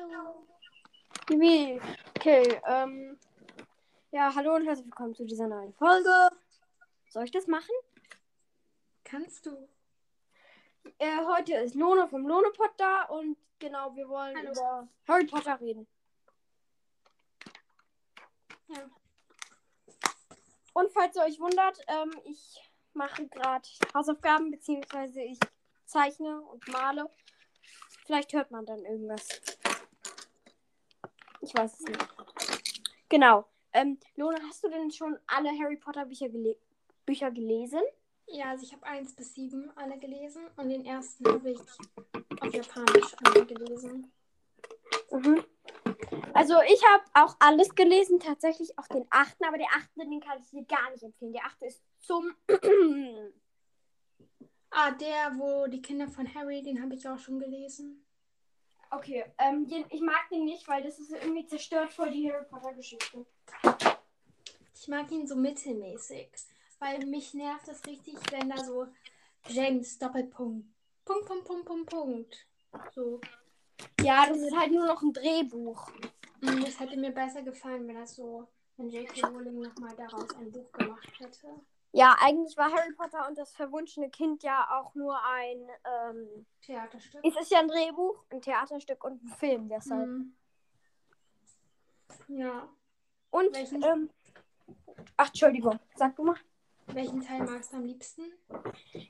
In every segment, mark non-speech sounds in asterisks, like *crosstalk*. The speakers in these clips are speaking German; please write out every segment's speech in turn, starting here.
Hallo. Wie? Okay, ähm. Ja, hallo und herzlich willkommen zu dieser neuen Folge. Soll ich das machen? Kannst du? Äh, heute ist Lone vom Lonepot da und genau, wir wollen Hallo. über Harry Potter reden. Ja. Und falls ihr euch wundert, ähm, ich mache gerade Hausaufgaben, beziehungsweise ich zeichne und male. Vielleicht hört man dann irgendwas. Ich weiß es nicht. Genau. Ähm, Lone, hast du denn schon alle Harry Potter Bücher, gele Bücher gelesen? Ja, also ich habe 1 bis 7 alle gelesen und den ersten habe ich auf Japanisch alle gelesen. Mhm. Also ich habe auch alles gelesen, tatsächlich auch den achten, aber der achte, den kann ich dir gar nicht empfehlen. Der achte ist zum Ah, der, wo die Kinder von Harry, den habe ich auch schon gelesen. Okay, ähm, den, ich mag den nicht, weil das ist irgendwie zerstört voll die Harry Potter Geschichte. Ich mag ihn so mittelmäßig, weil mich nervt das richtig, wenn da so James Doppelpunkt. Punkt, Punkt, Punkt, Punkt, Punkt. So. Ja, das ist halt nur noch ein Drehbuch. Mm, Es hätte mir besser gefallen, wenn das so, wenn J.K. Rowling nochmal daraus ein Buch gemacht hätte. Ja, eigentlich war Harry Potter und das verwunschene Kind ja auch nur ein, ähm, Theaterstück. es ist ja ein Drehbuch, ein Theaterstück und ein Film deshalb. Mm. Ja. Und, Welchen? ähm, ach, Entschuldigung, sag du mal. Welchen Teil magst du am liebsten?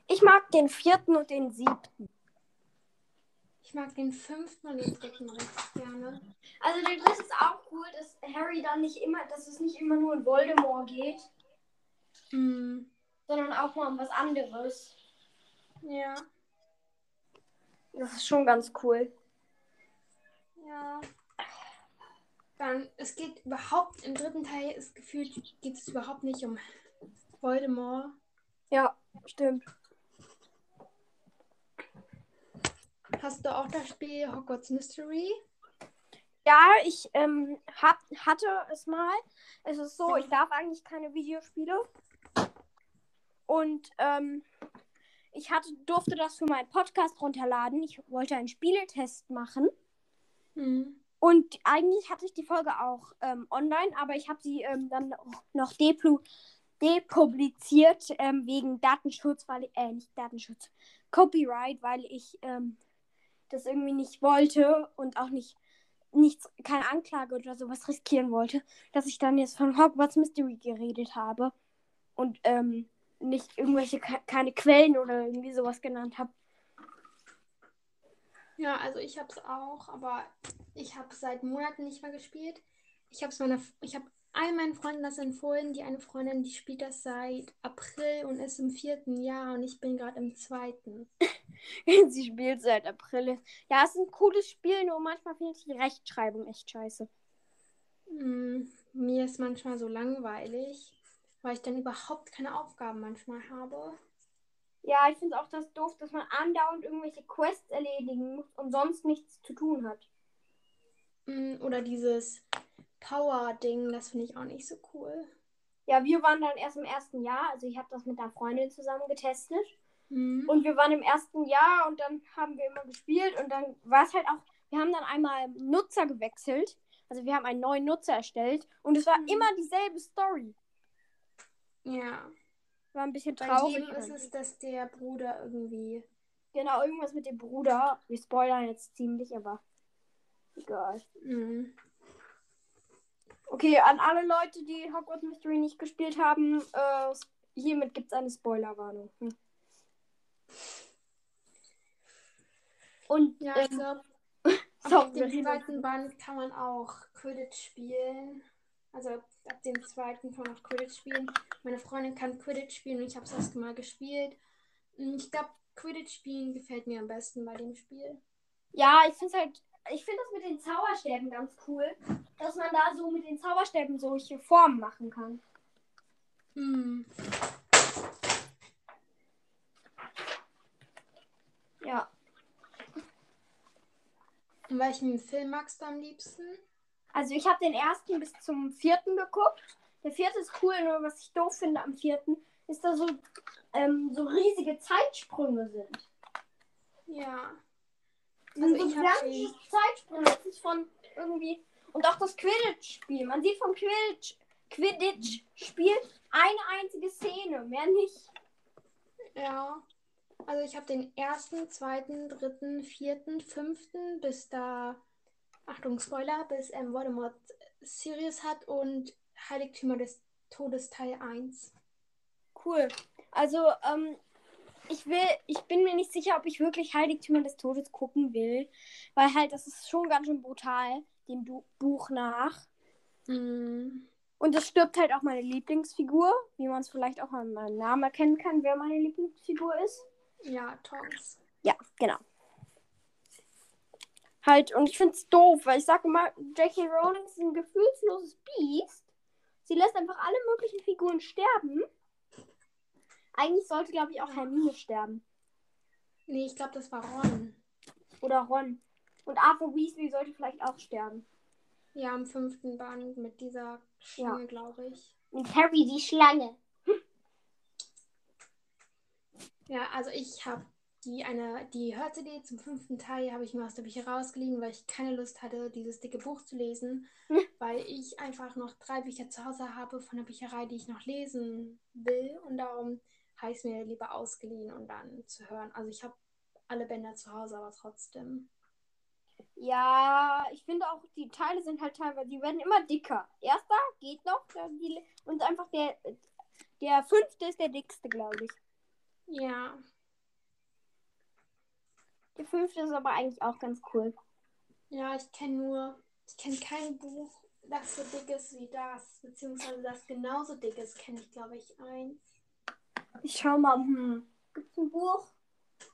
Ich mag den vierten und den siebten. Ich mag den fünften und den dritten richtig gerne. Also der dritte ist auch cool, dass Harry dann nicht immer, dass es nicht immer nur um Voldemort geht, Mm. sondern auch mal um was anderes. Ja. Das ist schon ganz cool. Ja. Dann, es geht überhaupt, im dritten Teil ist gefühlt, geht es überhaupt nicht um Voldemort. Ja, stimmt. Hast du auch das Spiel Hogwarts Mystery? Ja, ich ähm, hab, hatte es mal. Es ist so, ich darf eigentlich keine Videospiele. Und ähm, ich hatte, durfte das für meinen Podcast runterladen. Ich wollte einen Spieletest machen. Hm. Und eigentlich hatte ich die Folge auch ähm, online, aber ich habe sie ähm, dann noch deplu depubliziert ähm, wegen Datenschutz, weil äh, nicht Datenschutz, Copyright, weil ich ähm, das irgendwie nicht wollte und auch nicht nichts, keine Anklage oder sowas riskieren wollte, dass ich dann jetzt von Hogwarts Mystery geredet habe und ähm, nicht irgendwelche ke- keine Quellen oder irgendwie sowas genannt habe. Ja, also ich habe es auch, aber ich habe seit Monaten nicht mehr gespielt. Ich habe meiner, ich habe all meinen Freunden das empfohlen. Die eine Freundin, die spielt das seit April und ist im vierten Jahr und ich bin gerade im zweiten. *laughs* Sie spielt seit April. Ja, es ist ein cooles Spiel, nur manchmal finde ich die Rechtschreibung echt scheiße. Hm, mir ist manchmal so langweilig, weil ich dann überhaupt keine Aufgaben manchmal habe. Ja, ich finde auch das doof, dass man andauernd irgendwelche Quests erledigen muss und sonst nichts zu tun hat. Hm, Oder dieses Power-Ding, das finde ich auch nicht so cool. Ja, wir waren dann erst im ersten Jahr, also ich habe das mit einer Freundin zusammen getestet. Hm. Und wir waren im ersten Jahr und dann haben wir immer gespielt und dann war es halt auch, wir haben dann einmal Nutzer gewechselt. Also wir haben einen neuen Nutzer erstellt und es war Mhm. immer dieselbe Story. Ja. War ein bisschen Bei traurig. jedem ist es, dass der Bruder irgendwie. Genau, irgendwas mit dem Bruder. Wir spoilern jetzt ziemlich, aber egal. Hm. Okay, an alle Leute, die Hogwarts Mystery nicht gespielt haben, äh, hiermit gibt es eine Spoilerwarnung. Hm. Und Ja, ähm, ich glaube, *laughs* ab wir dem zweiten Band kann man auch Quidditch spielen. Also ab dem zweiten kann man auch Quidditch spielen. Meine Freundin kann Quidditch spielen und ich habe es erst mal gespielt. Ich glaube, Quidditch spielen gefällt mir am besten bei dem Spiel. ja, ich finde halt, ich finde das mit den Zauberstäben ganz cool, dass man da so mit den Zauberstäben solche Formen machen kann. Hm. Ja. Und welchen Film magst du am liebsten? Also ich habe den ersten bis zum vierten geguckt. Der vierte ist cool, nur was ich doof finde am vierten, ist, dass so, ähm, so riesige Zeitsprünge sind. Ja. Die Also sind so gigantische Zeitsprünge. Das ist von irgendwie. Und auch das Quidditch-Spiel. Man sieht vom Quidditch, Quidditch-Spiel eine einzige Szene, mehr nicht. Ja. Also ich habe den ersten, zweiten, dritten, vierten, fünften, bis da, Achtung, Spoiler, bis ähm, Voldemort Sirius hat und Heiligtümer des Todes Teil 1. Cool. Also, ähm, ich will, ich bin mir nicht sicher, ob ich wirklich Heiligtümer des Todes gucken will, weil halt das ist schon ganz schön brutal, dem Bu Buch nach. Mm. Und es stirbt halt auch meine Lieblingsfigur, wie man es vielleicht auch an meinem Namen erkennen kann, wer meine Lieblingsfigur ist. Ja, Tonks. Ja, genau. Halt, und ich find's doof, weil ich sage immer, J.K. Rowling ist ein gefühlsloses Biest. Sie lässt einfach alle möglichen Figuren sterben. Eigentlich sollte, glaube ich, auch Hermine sterben. Nee, ich glaube, das war Ron. Oder Ron. Und Arthur Weasley sollte vielleicht auch sterben. Ja, im fünften Band mit dieser Schlange, glaube ich. Und Harry die Schlange. Ja, also ich habe die eine, die Hör-CD zum fünften Teil habe ich mir aus der Bücher rausgeliehen, weil ich keine Lust hatte, dieses dicke Buch zu lesen, *laughs* weil ich einfach noch drei Bücher zu Hause habe von der Bücherei, die ich noch lesen will und darum habe ich es mir lieber ausgeliehen und dann zu hören. Also ich habe alle Bänder zu Hause, aber trotzdem. Ja, ich finde auch, die Teile sind halt teilweise, die werden immer dicker. Erster geht noch und einfach der, der fünfte ist der dickste, glaube ich. Ja, Der fünfte ist aber eigentlich auch ganz cool. ja, ich kenne nur, ich kenne kein Buch, das so dick ist wie das, beziehungsweise das genauso dick ist, kenne ich glaube ich eins. Ich schau mal, hm. Gibt's ein Buch?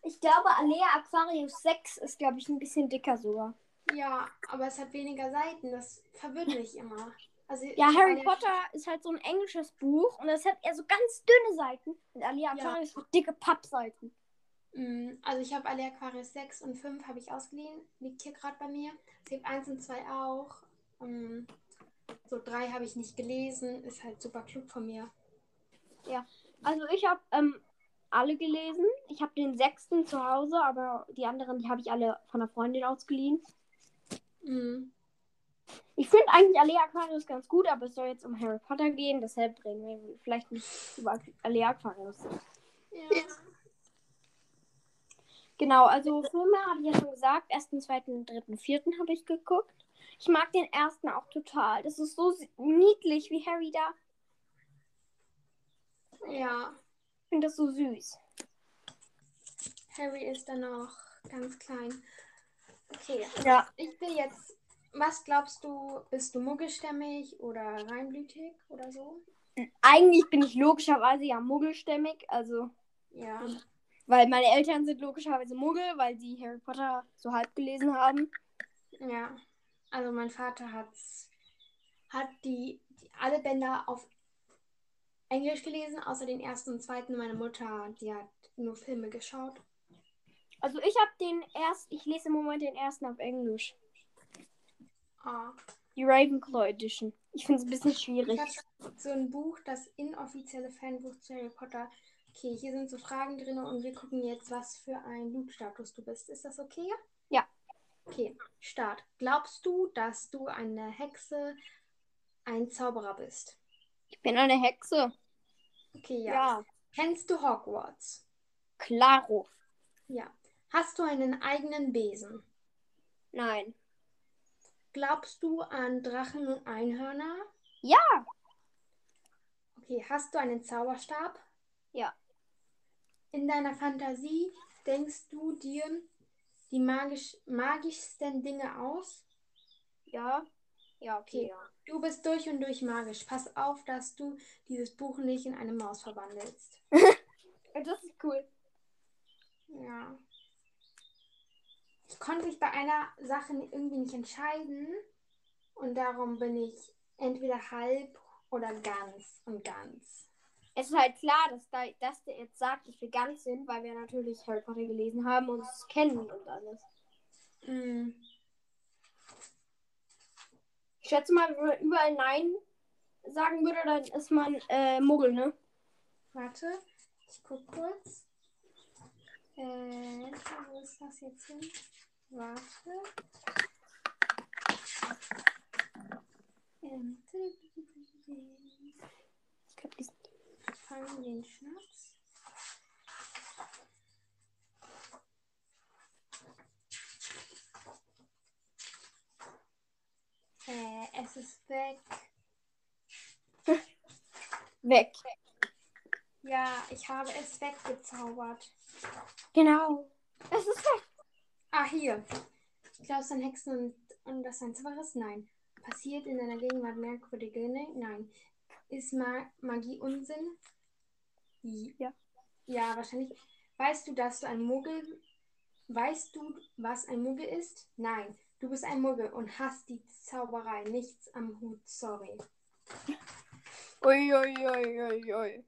Ich glaube, Alea Aquarius 6 ist, glaube ich, ein bisschen dicker sogar. Ja, aber es hat weniger Seiten, das verwirrt mich immer. Also Ja, Harry Alea- Potter ist halt so ein englisches Buch und es hat eher so ganz dünne Seiten. Und Alea Ja. Aquarius hat dicke Pappseiten. Mm, Also ich habe alle Aquarius 6 und 5 habe ich ausgeliehen. Liegt hier gerade bei mir. Es gibt 1 und 2 auch. Mm, So 3 habe ich nicht gelesen. Ist halt super klug von mir. Also ich habe ähm, alle gelesen. Ich habe den sechsten zu Hause, aber die anderen, die habe ich alle von einer Freundin ausgeliehen. Mm, Ich finde eigentlich Alea Aquarius ganz gut, aber es soll jetzt um Harry Potter gehen, deshalb reden wir vielleicht nicht über Alea Aquarius. Ja. Genau, also Filme habe ich ja schon gesagt. Ersten, zweiten, dritten, vierten habe ich geguckt. Ich mag den ersten auch total. Das ist so niedlich, wie Harry da. ja. Ich finde das so süß. Harry ist dann noch ganz klein. Okay. Ja. Ich will jetzt. Was glaubst du? Bist du muggelstämmig oder reinblütig oder so? Eigentlich bin ich logischerweise ja muggelstämmig, also Ja. Weil meine Eltern sind logischerweise Muggel, weil sie Harry Potter so halb gelesen haben. Ja. Also mein Vater hat's, hat die, die alle Bänder auf Englisch gelesen, außer den ersten und zweiten. Meine Mutter, die hat nur Filme geschaut. Also ich habe den erst, ich lese im Moment den ersten auf Englisch. Ah. Die Ravenclaw Edition. Ich finde es ein bisschen schwierig. Ich habe so ein Buch, das inoffizielle Fanbuch zu Harry Potter. Okay, hier sind so Fragen drin und wir gucken jetzt, was für ein Blutstatus du bist. Ist das okay? Ja. Okay, Start. Glaubst du, dass du eine Hexe, ein Zauberer bist? Ich bin eine Hexe. Okay, ja. Ja, Kennst du Hogwarts? klaro. Ja. Hast du einen eigenen Besen? Nein. Glaubst du an Drachen und Einhörner? Ja. Okay, hast du einen Zauberstab? Ja. In deiner Fantasie denkst du dir die magisch, magischsten Dinge aus? Ja. Ja, okay. Ja. Du bist durch und durch magisch. Pass auf, dass du dieses Buch nicht in eine Maus verwandelst. *laughs* Das ist cool. Ja. Ich konnte mich bei einer Sache irgendwie nicht entscheiden. Und darum bin ich entweder halb oder ganz und ganz es ist halt klar, dass, da, dass der jetzt sagt, ich will gar nicht hin, weil wir natürlich Harry Potter gelesen haben und es kennen und alles. Mm. Ich schätze mal, wenn man überall Nein sagen würde, dann ist man äh, Muggel, ne? Warte, ich guck kurz. Äh, wo ist das jetzt hin? Warte. Ähm, ich glaube, die Fang den Schnaps. Äh, es ist weg. *laughs* Weg. Ja, ich habe es weggezaubert. Genau. Es ist weg. Ah, hier. Klaus an Hexen und, und das ein Zauberes? Nein. Passiert in deiner Gegenwart merkwürdige Dinge? Nein. Ist Ma Magie Unsinn? Ja. Ja, wahrscheinlich. Weißt du, dass du ein Muggel. Weißt du, was ein Muggel ist? Nein. Du bist ein Muggel und hast die Zauberei. Nichts am Hut. Sorry. Uiuiuiui. Ui, ui, ui.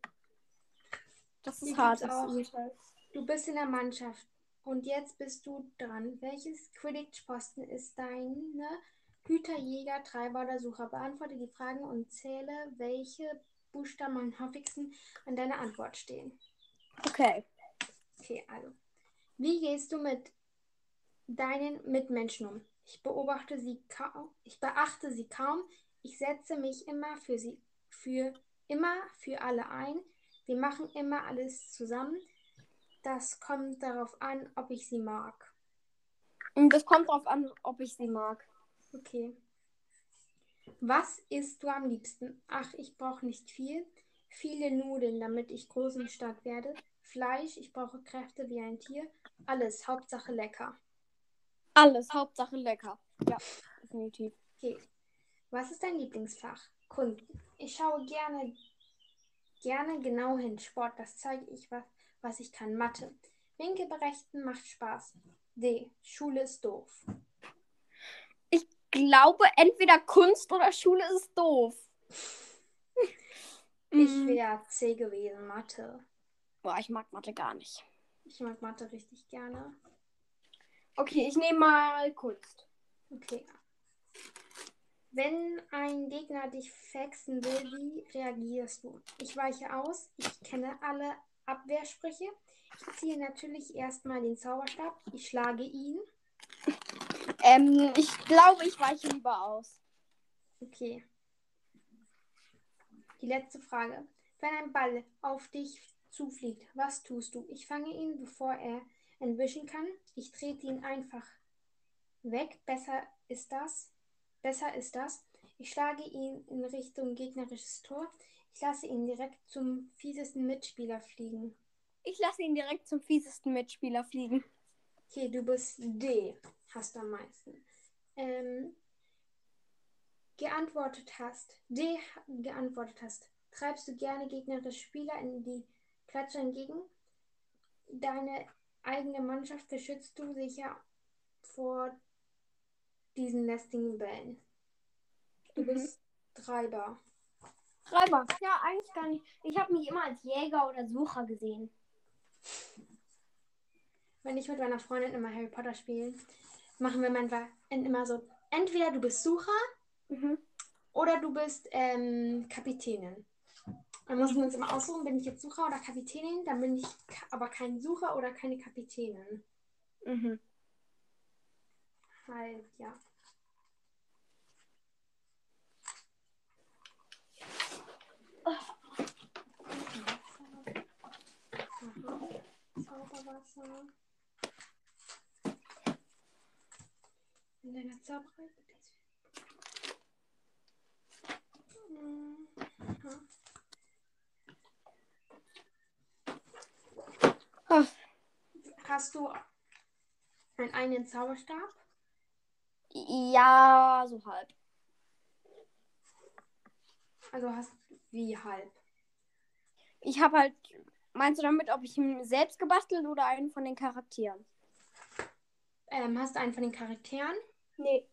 Das Hier ist hart. Das auch- Du bist in der Mannschaft und jetzt bist du dran. Welches Quidditch-Posten ist deine Hüter, Treiber oder Sucher? Beantworte die Fragen und zähle, welche Buchstaben am häufigsten an deiner Antwort stehen. Okay. Okay, also. Wie gehst du mit deinen Mitmenschen um? Ich beobachte sie kaum, ich beachte sie kaum. Ich setze mich immer für sie, für immer für alle ein. Wir machen immer alles zusammen. Das kommt darauf an, ob ich sie mag. Und das kommt drauf an, ob ich sie mag. Okay. Was isst du am liebsten? Ach, ich brauche nicht viel. Viele Nudeln, damit ich groß und stark werde. Fleisch, ich brauche Kräfte wie ein Tier. Alles, Hauptsache lecker. Alles, Hauptsache lecker. Ja, definitiv. Okay. Was ist dein Lieblingsfach? Kunden. Ich schaue gerne, gerne genau hin. Sport, das zeige ich, was, was ich kann. Mathe. Winkel berechten macht Spaß. D. Schule ist doof. Ich glaube, entweder Kunst oder Schule ist doof. *laughs* Ich Mm. wäre C gewesen, Mathe. Boah, ich mag Mathe gar nicht. Ich mag Mathe richtig gerne. Okay, ich nehme mal Kunst. Okay. Wenn ein Gegner dich fexen will, wie reagierst du? Ich weiche aus. Ich kenne alle Abwehrsprüche. Ich ziehe natürlich erstmal den Zauberstab. Ich schlage ihn. Ähm, ich glaube, ich weiche lieber aus. Okay. Die letzte Frage. Wenn ein Ball auf dich zufliegt, was tust du? Ich fange ihn, bevor er entwischen kann. Ich trete ihn einfach weg. Besser ist das. Besser ist das. Ich schlage ihn in Richtung gegnerisches Tor. Ich lasse ihn direkt zum fiesesten Mitspieler fliegen. Ich lasse ihn direkt zum fiesesten Mitspieler fliegen. Okay, du bist D. Hast du am meisten. Ähm, geantwortet hast. D geantwortet hast. Treibst du gerne gegnerische Spieler in die Klatsche entgegen? Deine eigene Mannschaft beschützt du sicher vor diesen lästigen Bällen. Du Mhm. bist Treiber. Treiber. Ja, eigentlich gar nicht. Ich habe mich immer als Jäger oder Sucher gesehen. Wenn ich mit meiner Freundin immer Harry Potter spiele, machen wir manchmal immer so: entweder du bist Sucher Mhm. Oder du bist ähm, Kapitänin. Dann mussten wir uns immer aussuchen, bin ich jetzt Sucher oder Kapitänin? Dann bin ich aber kein Sucher oder keine Kapitänin. Mhm. Halt, ja. Zauberwasser. In deiner Zauberei. Mhm. Ah, Hast du einen eigenen Zauberstab? Ja, so halb. Also hast wie halb? Ich habe halt. Meinst du damit, ob ich ihn selbst gebastelt oder einen von den Charakteren? Ähm, hast du einen von den Charakteren? Nee.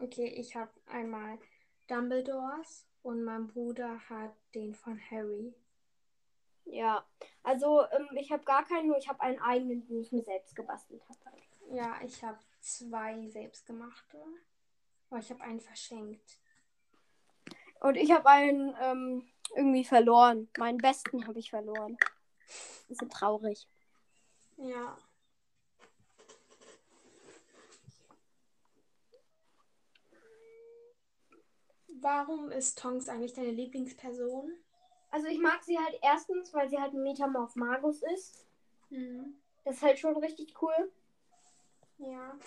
Okay, ich habe einmal Dumbledores und mein Bruder hat den von Harry. Ja. Also, ähm, ich habe gar keinen, nur ich habe einen eigenen, den ich mir selbst gebastelt habe. Halt. Ja, ich habe zwei selbstgemachte. Aber ich habe einen verschenkt. Und ich habe einen ähm, irgendwie verloren. Meinen besten habe ich verloren. Bisschen traurig. Ja. Warum ist Tonks eigentlich deine Lieblingsperson? Also ich mag sie halt erstens, weil sie halt ein Metamorph Magus ist. Mhm. Das ist halt schon richtig cool. Ja.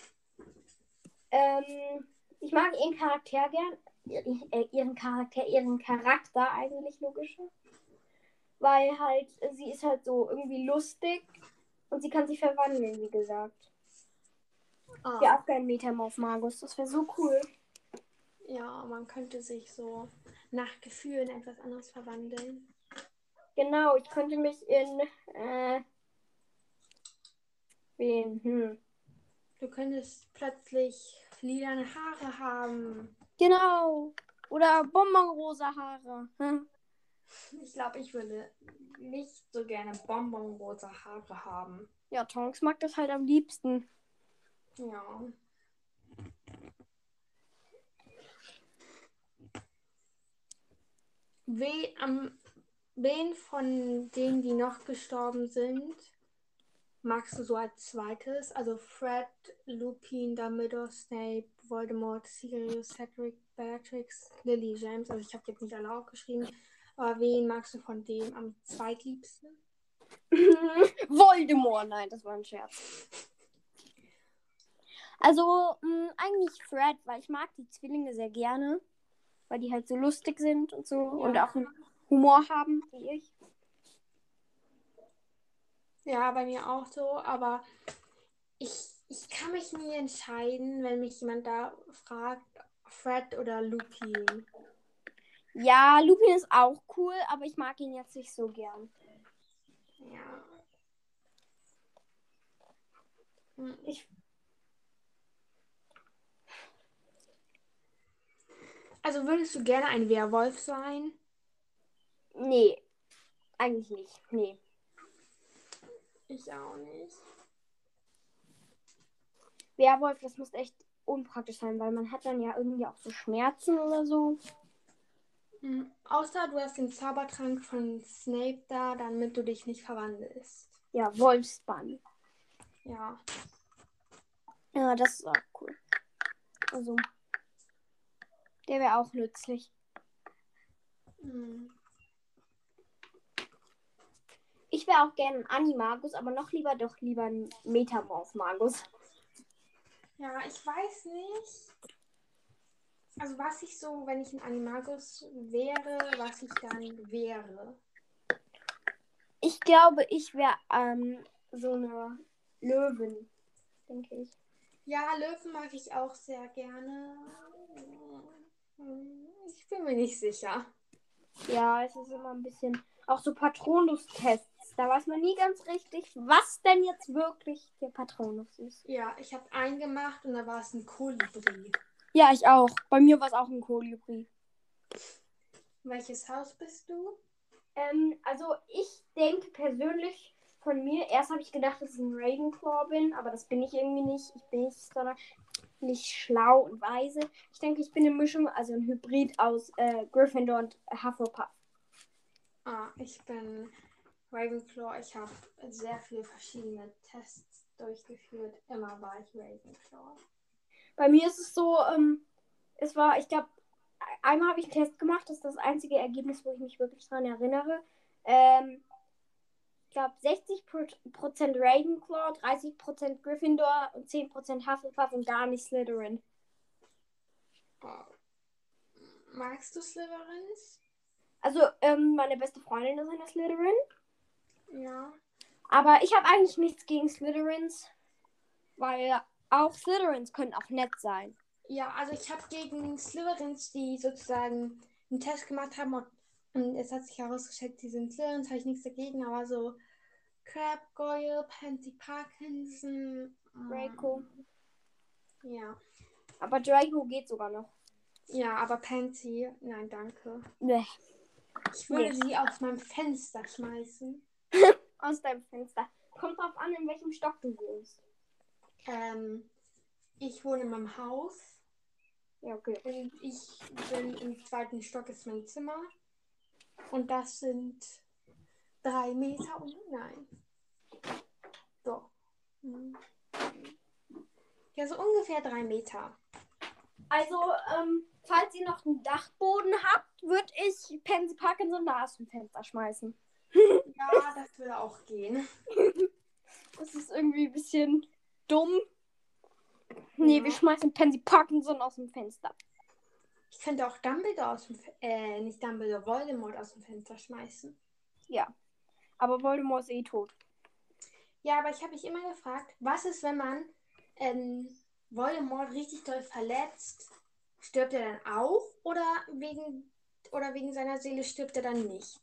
Ähm, ich mag ihren Charakter gern. Ihren, äh, ihren Charakter, ihren Charakter eigentlich logischer. Weil halt, sie ist halt so irgendwie lustig und sie kann sich verwandeln, wie gesagt. Ah. Ja, auch kein Metamorph Magus. Das wäre so cool. Ja, man könnte sich so nach Gefühlen etwas anderes verwandeln. Genau, ich könnte mich in. Äh, wen? Hm. Du könntest plötzlich lilane Haare haben. Genau. Oder bonbonrosa Haare. Hm. Ich glaube, ich würde nicht so gerne bonbonrosa Haare haben. Ja, Tonks mag das halt am liebsten. Ja. We, am, wen von denen, die noch gestorben sind, magst du so als zweites? Also Fred, Lupin, Dumbledore, Snape, Voldemort, Sirius, Cedric, Bellatrix, Lily, James. Also ich habe jetzt nicht alle aufgeschrieben. Aber wen magst du von dem am zweitliebsten? *laughs* Voldemort, nein, das war ein Scherz. Also, mh, eigentlich Fred, weil ich mag die Zwillinge sehr gerne. Weil die halt so lustig sind und so. Und auch einen Humor haben, wie ich. Ja, bei mir auch so, aber ich, ich kann mich nie entscheiden, wenn mich jemand da fragt, Fred oder Lupin. Ja, Lupin ist auch cool, aber ich mag ihn jetzt nicht so gern. Ja. Ich, Also würdest du gerne ein Werwolf sein? nee, eigentlich nicht. Nee. Ich auch nicht. Werwolf, das muss echt unpraktisch sein, weil man hat dann ja irgendwie auch so Schmerzen oder so. Hm, Außer du hast den Zaubertrank von Snape da, damit du dich nicht verwandelst. Ja, Wolfsbann. Ja. Ja, das ist auch cool. Also, der wäre auch nützlich. Hm. Ich wäre auch gerne ein Animagus, aber noch lieber doch lieber ein Metamorph-Magus. Ja, ich weiß nicht. Also was ich so, wenn ich ein Animagus wäre, was ich dann wäre. Ich glaube, ich wäre ähm, so eine Löwin, denke ich. Ja, Löwen mag ich auch sehr gerne. Hm, Ich bin mir nicht sicher. Ja, es ist immer ein bisschen. Auch so Patronus-Tests. Da weiß man nie ganz richtig, was denn jetzt wirklich der Patronus ist. Ja, ich habe einen gemacht und da war es ein Kolibri. Ja, ich auch. Bei mir war es auch ein Kolibri. Welches Haus bist du? Ähm, also ich denke persönlich von mir, erst habe ich gedacht, dass ich ein Ravenclaw bin, aber das bin ich irgendwie nicht. Ich bin nicht sondern nicht schlau und weise. Ich denke, ich bin eine Mischung, also ein Hybrid aus äh, Gryffindor und Hufflepuff. Ah, ich bin Ravenclaw. Ich habe sehr viele verschiedene Tests durchgeführt. Immer war ich Ravenclaw. Bei mir ist es so, ähm, es war, ich glaube, einmal habe ich einen Test gemacht, das ist das einzige Ergebnis, wo ich mich wirklich dran erinnere. Ähm, glaube, 60% Ravenclaw, 30% Gryffindor und 10% Hufflepuff und gar nicht Slytherin. Oh. Magst du Slytherins? Also, ähm, meine beste Freundin ist eine Slytherin. Ja. Aber ich habe eigentlich nichts gegen Slytherins, weil auch Slytherins können auch nett sein. Ja, also ich habe gegen Slytherins, die sozusagen einen Test gemacht haben und, und es hat sich herausgestellt, die sind Slytherins, habe ich nichts dagegen, aber so Crab, Goyle, Pansy Parkinson, mm, Draco. Ja. Aber Draco geht sogar noch. Ja, aber Pansy, nein, danke. Nee. Ich würde Nee. sie aus meinem Fenster schmeißen. *laughs* Aus deinem Fenster. Kommt drauf an, in welchem Stock du wohnst. Ähm, ich wohne in meinem Haus Ja, okay. und ich bin im zweiten Stock ist mein Zimmer. Und das sind drei Meter und nein. Doch. Hm. Ja, so ungefähr drei Meter. Also, ähm, falls ihr noch einen Dachboden habt, würde ich Pansy Parkinson da aus dem Fenster schmeißen. *laughs* Ja, das würde auch gehen. Das ist irgendwie ein bisschen dumm. Nee, Ja. wir schmeißen Pansy Parkinson aus dem Fenster. Ich könnte auch Dumbledore aus dem Fe äh, nicht Dumbledore, Voldemort aus dem Fenster schmeißen. Ja. Aber Voldemort ist eh tot. Ja, aber ich habe mich immer gefragt, was ist, wenn man ähm, Voldemort richtig doll verletzt? Stirbt er dann auch oder wegen oder wegen seiner Seele stirbt er dann nicht?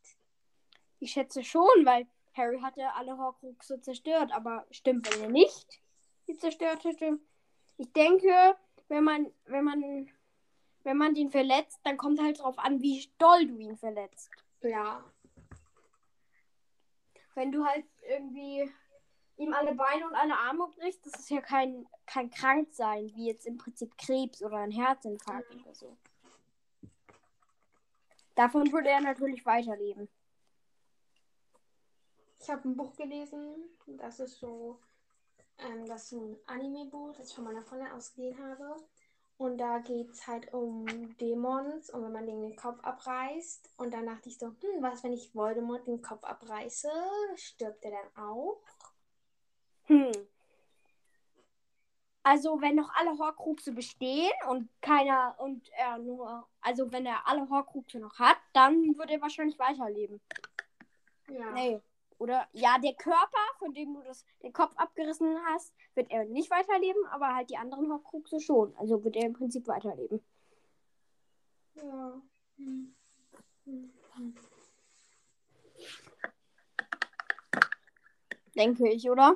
Ich schätze schon, weil Harry hat ja alle Horcruxe zerstört. Aber stimmt, wenn er nicht die zerstört hätte. Ich denke, wenn man, wenn man, wenn man den verletzt, dann kommt halt drauf an, wie doll du ihn verletzt. Ja. Wenn du halt irgendwie ihm alle Beine und alle Arme brichst, das ist ja kein, kein Kranksein, wie jetzt im Prinzip Krebs oder ein Herzinfarkt oder so. Davon würde er natürlich weiterleben. Ich habe ein Buch gelesen, das ist so, ähm, das ist ein Anime-Buch, das ich von meiner Freundin ausgeliehen habe. Und da geht es halt um Dämons und wenn man denen den Kopf abreißt. Und dann dachte ich so, hm, was, wenn ich Voldemort den Kopf abreiße? Stirbt er dann auch? Hm. Also, wenn noch alle Horcruxe bestehen und keiner und er nur, also wenn er alle Horcruxe noch hat, dann wird er wahrscheinlich weiterleben. Ja. Nee. Oder ja, der Körper, von dem du das, den Kopf abgerissen hast, wird er nicht weiterleben, aber halt die anderen Horcruxe schon. Also wird er im Prinzip weiterleben. Ja. Hm. Hm. Hm. Denke ich, oder?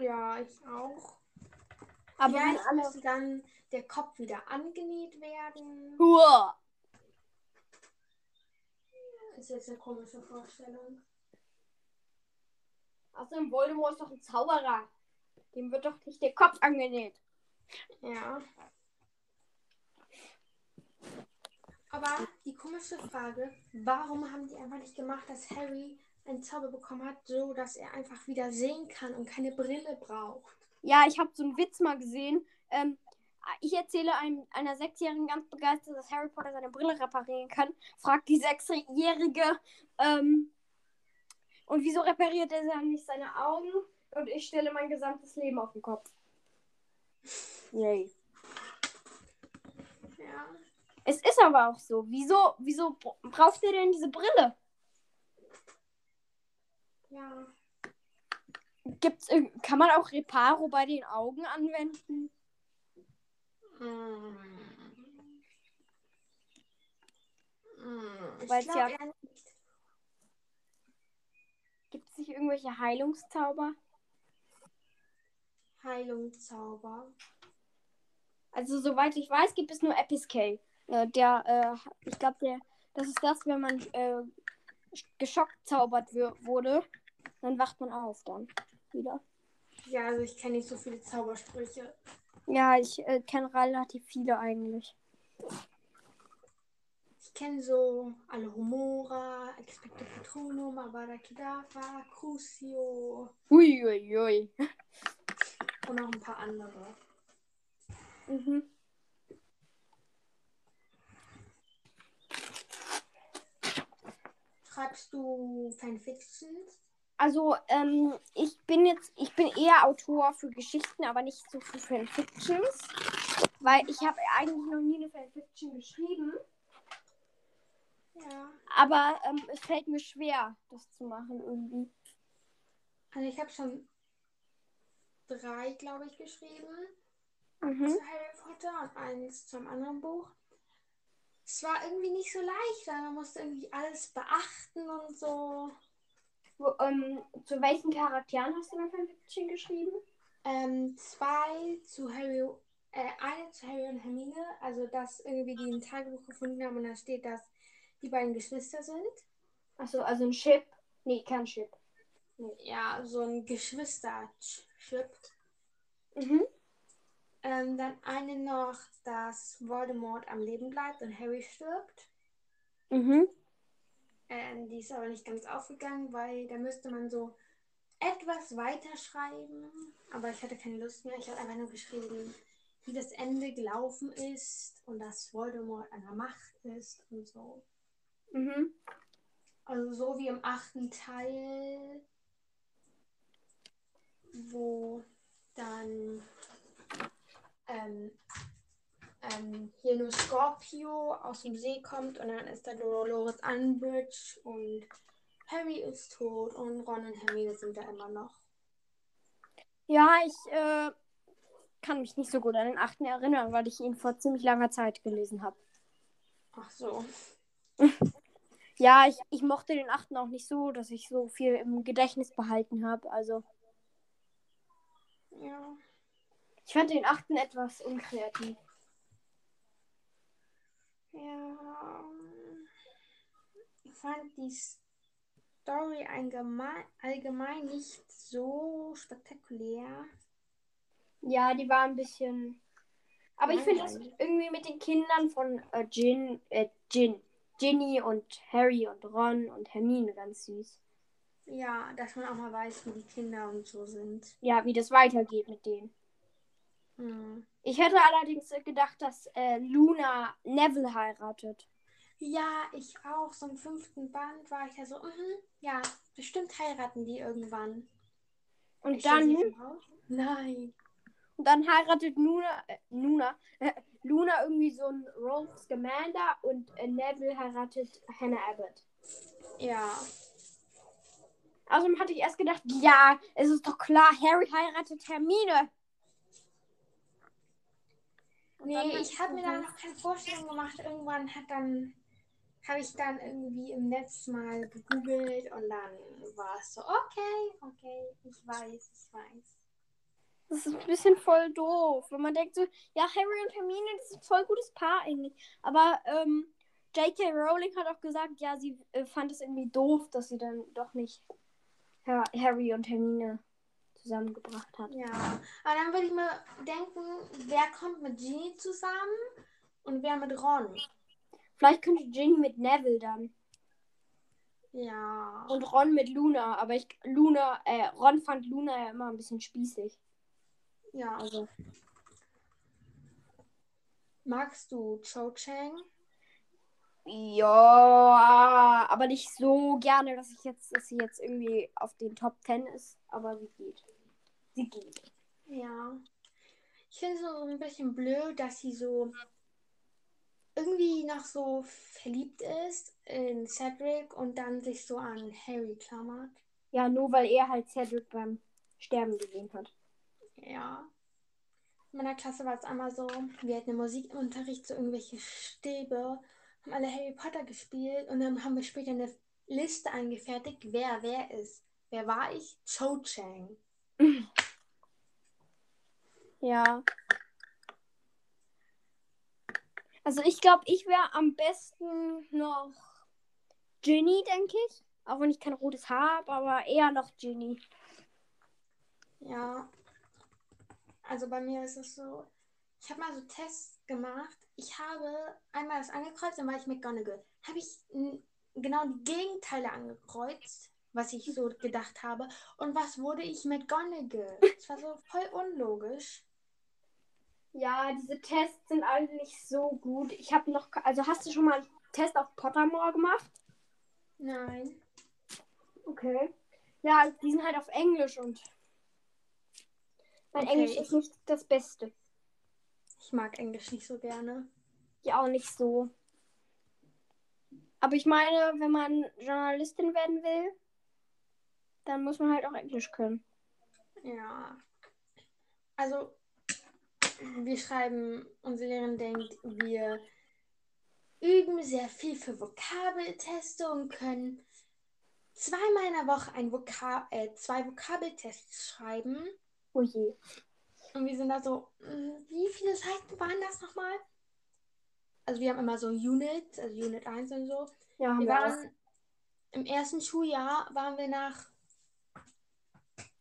Ja, ich auch. Aber ja, wenn alle. dann der Kopf wieder angenäht werden. Huah. Ist jetzt eine komische Vorstellung. Außerdem Voldemort ist doch ein Zauberer. Dem wird doch nicht der Kopf angenäht. Ja. Aber die komische Frage, warum haben die einfach nicht gemacht, dass Harry einen Zauber bekommen hat, so dass er einfach wieder sehen kann und keine Brille braucht? Ja, ich habe so einen Witz mal gesehen. Ähm, ich erzähle einem, einer Sechsjährigen ganz begeistert, dass Harry Potter seine Brille reparieren kann. Fragt die Sechsjährige, ähm, und wieso repariert er dann nicht seine Augen? Und ich stelle mein gesamtes Leben auf den Kopf. Yay. Ja. Es ist aber auch so. Wieso, wieso bra- braucht er denn diese Brille? Ja. Gibt's kann man auch Reparo bei den Augen anwenden? Mm. Mm. Ich glaube ja-. Gibt es nicht irgendwelche Heilungszauber? Heilungszauber. Also soweit ich weiß, gibt es nur Episkay. Äh, der, äh, ich glaube, der, das ist das, wenn man äh, geschockt zaubert wurde, dann wacht man auf dann wieder. Ja, also ich kenne nicht so viele Zaubersprüche. Ja, ich äh, kenne relativ viele eigentlich. Ich kenne so Alohomora, Expecto Patronum, Avada Kedavra, Crucio Uiuiui. Ui, ui. und noch ein paar andere. Mhm. Schreibst du Fanfictions? Also, ähm, ich bin jetzt, ich bin eher Autor für Geschichten, aber nicht so für Fanfictions. Weil ich habe eigentlich noch nie eine Fanfiction geschrieben. Ja. Aber ähm, es fällt mir schwer, das zu machen irgendwie. Also ich habe schon drei, glaube ich, geschrieben Mhm. zu Harry Potter und eins zum anderen Buch. Es war irgendwie nicht so leicht, weil man musste irgendwie alles beachten und so. Wo, ähm, zu welchen Charakteren hast du eine Fanfiction geschrieben? Ähm, zwei zu Harry, äh, eine zu Harry und Hermine, also dass irgendwie die ein Tagebuch gefunden haben und da steht, dass die beiden Geschwister sind. Achso, also ein Chip. Nee, kein Chip. Ja, so ein Geschwister-Chip. Mhm. Ähm, dann eine noch, dass Voldemort am Leben bleibt und Harry stirbt. Mhm. Ähm, die ist aber nicht ganz aufgegangen, weil da müsste man so etwas weiter schreiben. Aber ich hatte keine Lust mehr. Ich habe einfach nur geschrieben, wie das Ende gelaufen ist und dass Voldemort an der Macht ist und so. Mhm. Also so wie im achten Teil, wo dann ähm, ähm, hier nur Scorpio aus dem See kommt und dann ist da Dolores Umbridge und Harry ist tot und Ron und Hermine sind da immer noch. Ja, ich äh, kann mich nicht so gut an den achten erinnern, weil ich ihn vor ziemlich langer Zeit gelesen habe. Ach so. *laughs* Ja, ich, ich mochte den achten auch nicht so, dass ich so viel im Gedächtnis behalten habe. Also, Ja. ich fand den achten etwas unkreativ. Ja. Ich fand die Story allgemein, allgemein nicht so spektakulär. Ja, die war ein bisschen. Aber ich finde das irgendwie mit den Kindern von äh, Gin, äh, Gin, Ginny und Harry und Ron und Hermine ganz süß. Ja, dass man auch mal weiß, wie die Kinder und so sind. Ja, wie das weitergeht mit denen. Hm. Ich hätte allerdings gedacht, dass äh, Luna Neville heiratet. Ja, ich auch. So im fünften Band war ich ja so, mhm, ja, bestimmt heiraten die irgendwann. Und Ich dann. Nein. Und dann heiratet Luna, äh, Luna, äh, *laughs* Luna irgendwie so ein Rolf Scamander und äh, Neville heiratet Hannah Abbott. Ja. Außerdem hatte ich erst gedacht, ja, es ist doch klar, Harry heiratet Hermine. Und Nee, ich habe mir da noch keine Vorstellung gemacht. Irgendwann hat dann, habe ich dann irgendwie im Netz mal gegoogelt und dann war es so, okay, okay, ich weiß, ich weiß. Das ist ein bisschen voll doof. Wenn man denkt so, ja, Harry und Hermine, das ist ein voll gutes Paar eigentlich. Aber ähm, J.K. Rowling hat auch gesagt, ja, sie äh, fand es irgendwie doof, dass sie dann doch nicht Har Harry und Hermine zusammengebracht hat. Ja, aber dann würde ich mir denken, wer kommt mit Ginny zusammen und wer mit Ron? Vielleicht könnte Ginny mit Neville dann. Ja. Und Ron mit Luna. Aber ich Luna, äh, Ron fand Luna ja immer ein bisschen spießig. Ja. Also. Magst du Cho Chang? Ja, aber nicht so gerne, dass ich jetzt, dass sie jetzt irgendwie auf den Top 10 ist. Aber sie geht. Sie geht. Ja. Ich finde es so ein bisschen blöd, dass sie so irgendwie noch so verliebt ist in Cedric und dann sich so an Harry klammert. Ja, nur weil er halt Cedric beim Sterben gesehen hat. Ja. In meiner Klasse war es einmal so, wir hatten im Musikunterricht so irgendwelche Stäbe, haben alle Harry Potter gespielt und dann haben wir später eine Liste angefertigt, wer wer ist. Wer war ich? Cho Chang. *clears throat* Ja. Also ich glaube, ich wäre am besten noch Ginny, denke ich. Auch wenn ich kein rotes Haar habe, aber eher noch Ginny. Ja. Also bei mir ist es so, ich habe mal so Tests gemacht. Ich habe einmal das angekreuzt, dann war ich McGonagall. Habe ich genau die Gegenteile angekreuzt, was ich so gedacht habe. Und was wurde ich McGonagall? Das war so voll unlogisch. Ja, diese Tests sind alle nicht so gut. Ich habe noch, also hast du schon mal einen Test auf Pottermore gemacht? Nein. Okay. Ja, die sind halt auf Englisch und mein Okay, Englisch ist nicht das Beste. Ich mag Englisch nicht so gerne. Ja, auch nicht so. Aber ich meine, wenn man Journalistin werden will, dann muss man halt auch Englisch können. Ja. Also, wir schreiben, unsere Lehrerin denkt, wir üben sehr viel für Vokabelteste und können zweimal in der Woche ein Voka äh, zwei Vokabeltests schreiben. Oh je. Und wir sind da so, mm, wie viele Seiten waren das nochmal? Also wir haben immer so Units, also Unit 1 und so. Ja, Wir wir auch. waren im ersten Schuljahr waren wir nach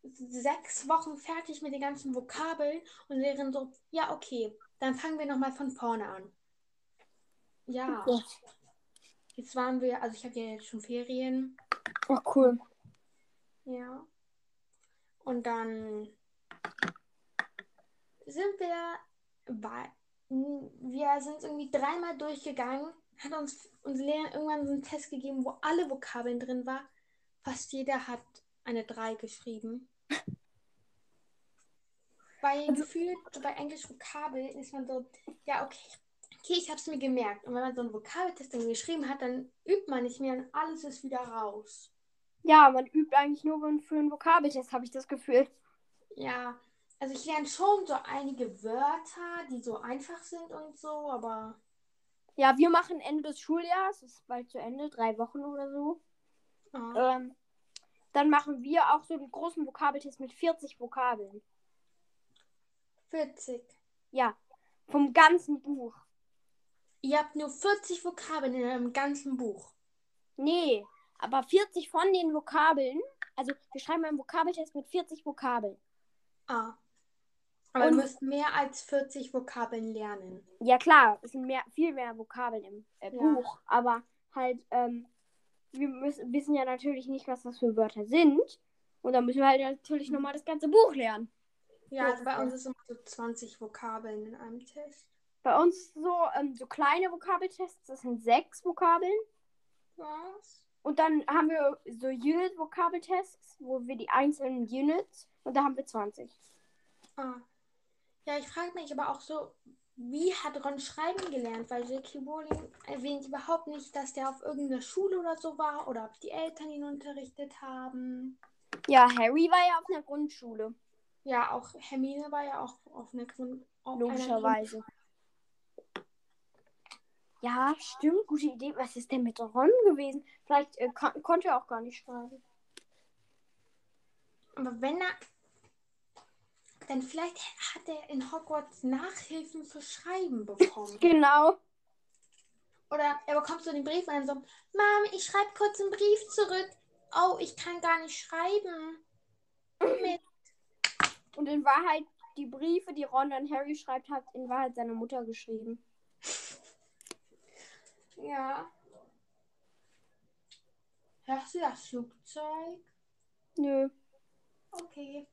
sechs Wochen fertig mit den ganzen Vokabeln und Lehrerin so, ja, okay, dann fangen wir nochmal von vorne an. Ja, Ja. jetzt waren wir, also ich habe ja jetzt schon Ferien. Oh, cool. Ja. Und dann sind wir war, wir sind irgendwie dreimal durchgegangen, hat uns unsere Lehrer irgendwann so einen Test gegeben, wo alle Vokabeln drin war. Fast jeder hat eine 3 geschrieben. Bei Also- gefühlt, bei Englisch Vokabeln ist man so, ja, okay, okay, ich habe es mir gemerkt. Und wenn man so einen Vokabeltest dann geschrieben hat, dann übt man nicht mehr und alles ist wieder raus. Ja, man übt eigentlich nur für einen Vokabeltest, habe ich das Gefühl. Ja, also ich lerne schon so einige Wörter, die so einfach sind und so, aber Ja, wir machen Ende des Schuljahres, ist bald zu Ende, drei Wochen oder so. ja. Ähm, dann machen wir auch so einen großen Vokabeltest mit 40 Vokabeln. 40. Ja, vom ganzen Buch. Ihr habt nur 40 Vokabeln in einem ganzen Buch. Nee, aber 40 von den Vokabeln, also wir schreiben einen Vokabeltest mit 40 Vokabeln. Ah. Aber Und- ihr müsst mehr als 40 Vokabeln lernen. Ja klar, es sind mehr, viel mehr Vokabeln im äh, Ja. Buch, aber halt, ähm, wir müssen, wissen ja natürlich nicht, was das für Wörter sind. Und dann müssen wir halt natürlich nochmal das ganze Buch lernen. Ja, So also bei uns ist immer so 20 Vokabeln in einem Test. Bei uns so, ähm, so kleine Vokabeltests, das sind sechs Vokabeln. Was? Und dann haben wir so Unit-Vokabeltests, wo wir die einzelnen Units und da haben wir 20. Ah. Ja, ich frage mich aber auch so, wie hat Ron schreiben gelernt? Weil J.K. Rowling erwähnt überhaupt nicht, dass der auf irgendeiner Schule oder so war oder ob die Eltern ihn unterrichtet haben. Ja, Harry war ja auf einer Grundschule, Ja, auch Hermine war ja auch auf einer Grund... Auf einer logischerweise. Ja, stimmt, gute Idee. Was ist denn mit Ron gewesen? Vielleicht äh, kon konnte er auch gar nicht schreiben. Aber wenn er. Dann vielleicht hat er in Hogwarts Nachhilfen für Schreiben *laughs* bekommen. Genau. Oder er bekommt so den Brief und dann so: Mom, ich schreibe kurz einen Brief zurück. Oh, ich kann gar nicht schreiben. Mit. Und in Wahrheit, die Briefe, die Ron an Harry schreibt, hat in Wahrheit seine Mutter geschrieben. Ja. Hörst du das Flugzeug? Nö, Okay.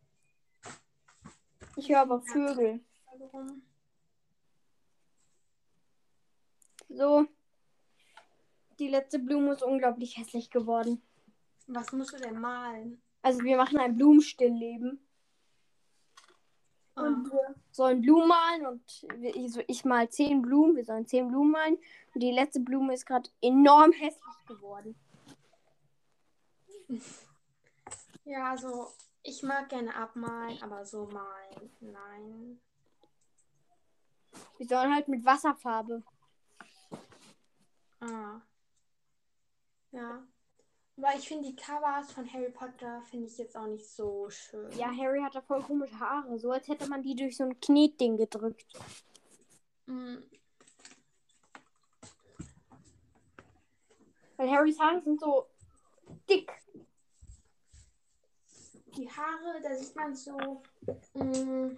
Ich höre aber Vögel. So. Die letzte Blume ist unglaublich hässlich geworden. Was musst du denn malen? Also wir machen ein Blumenstillleben. Ah. Und wir sollen Blumen malen und ich, so- ich mal zehn Blumen. Wir sollen zehn Blumen malen. Und die letzte Blume ist gerade enorm hässlich geworden. Ja, also ich mag gerne abmalen, aber so malen, nein. Wir sollen halt mit Wasserfarbe. Ah. Ja. Aber ich finde die Covers von Harry Potter finde ich jetzt auch nicht so schön. Ja, Harry hat da voll komische Haare. So als hätte man die durch so ein Knetding gedrückt. Mm, Weil Harrys Haare sind so dick. Die Haare, da sieht man so, mm,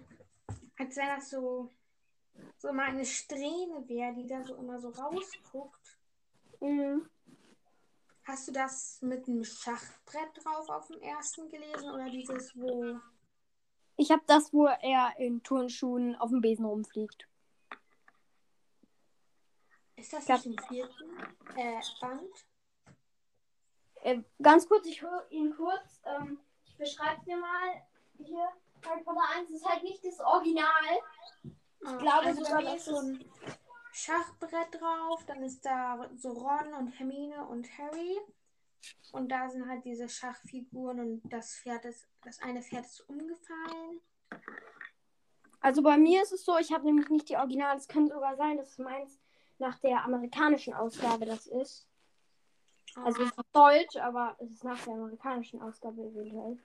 als wenn das so, so mal eine Strähne wäre, die da so immer so rausguckt. Mhm. Hast du das mit einem Schachbrett drauf auf dem ersten gelesen oder dieses, wo Ich habe das, wo er in Turnschuhen auf dem Besen rumfliegt. Ist das nicht im vierten äh, Band? Äh, ganz kurz, ich höre ihn kurz. Ähm, ich beschreibe dir mal. Hier, Harry Potter 1 ist halt nicht das Original. Ich glaube also sogar, bei mir dass ist so ein Schachbrett drauf, dann ist da so Ron und Hermine und Harry. Und da sind halt diese Schachfiguren und das Pferd ist, das eine Pferd ist umgefallen. Also bei mir ist es so, ich habe nämlich nicht die Original. Es kann sogar sein, dass meins nach der amerikanischen Ausgabe das ist. Also es ist Deutsch, aber es ist nach der amerikanischen Ausgabe eventuell.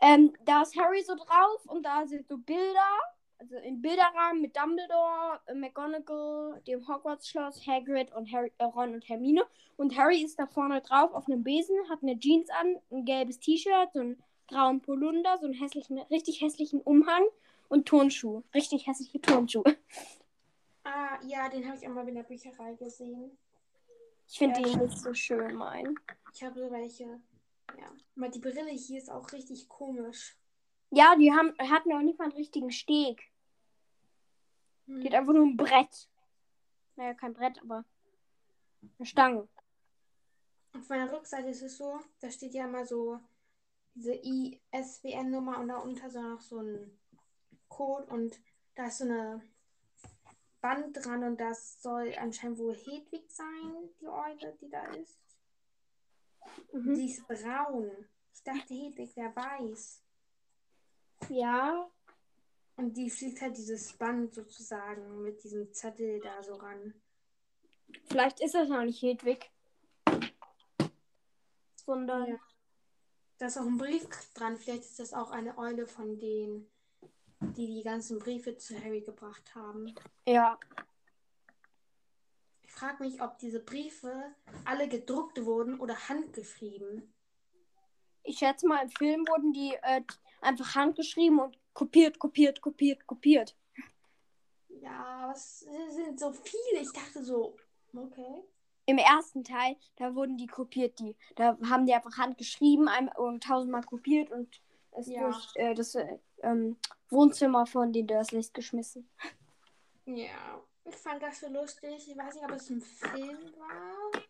Ähm, da ist Harry so drauf und da sind so Bilder, also in Bilderrahmen mit Dumbledore, McGonagall, dem Hogwarts-Schloss, Hagrid und Harry, äh, Ron und Hermine. Und Harry ist da vorne drauf auf einem Besen, hat eine Jeans an, ein gelbes T-Shirt, so einen grauen Polunder, so einen hässlichen, richtig hässlichen Umhang und Turnschuhe. Richtig hässliche Turnschuhe. Ah, ja, den habe ich einmal in der Bücherei gesehen. Ich finde Ja, den nicht so schön, mein. Ich habe so welche. Ja. Aber die Brille hier ist auch richtig komisch. Ja, die haben, hatten auch nicht mal einen richtigen Steg. Die hat einfach nur ein Brett. Naja, kein Brett, aber eine Stange. Auf meiner Rückseite ist es so, da steht ja immer so diese ISBN-Nummer und darunter so noch so ein Code und da ist so eine Band dran und das soll anscheinend wohl Hedwig sein, die Eule, die da ist. Mhm. Die ist braun. Ich dachte, Hedwig wäre weiß. Ja. Und die fliegt halt dieses Band sozusagen mit diesem Zettel da so ran. Vielleicht ist das noch nicht Hedwig. Sondern. Ja. Da ist auch ein Brief dran. Vielleicht ist das auch eine Eule von denen, die die ganzen Briefe zu Harry gebracht haben. Ja. Ich frage mich, ob diese Briefe alle gedruckt wurden oder handgeschrieben. Ich schätze mal, im Film wurden die äh, einfach handgeschrieben und kopiert, kopiert, kopiert, kopiert. Ja, es sind so viele. Ich dachte so, okay. Im ersten Teil, da wurden die kopiert, die. Da haben die einfach handgeschrieben und tausendmal kopiert und es Ja. durch äh, das äh, ähm, Wohnzimmer von den Dursleys geschmissen. Ja, ich fand das so lustig. Ich weiß nicht, ob es ein Film war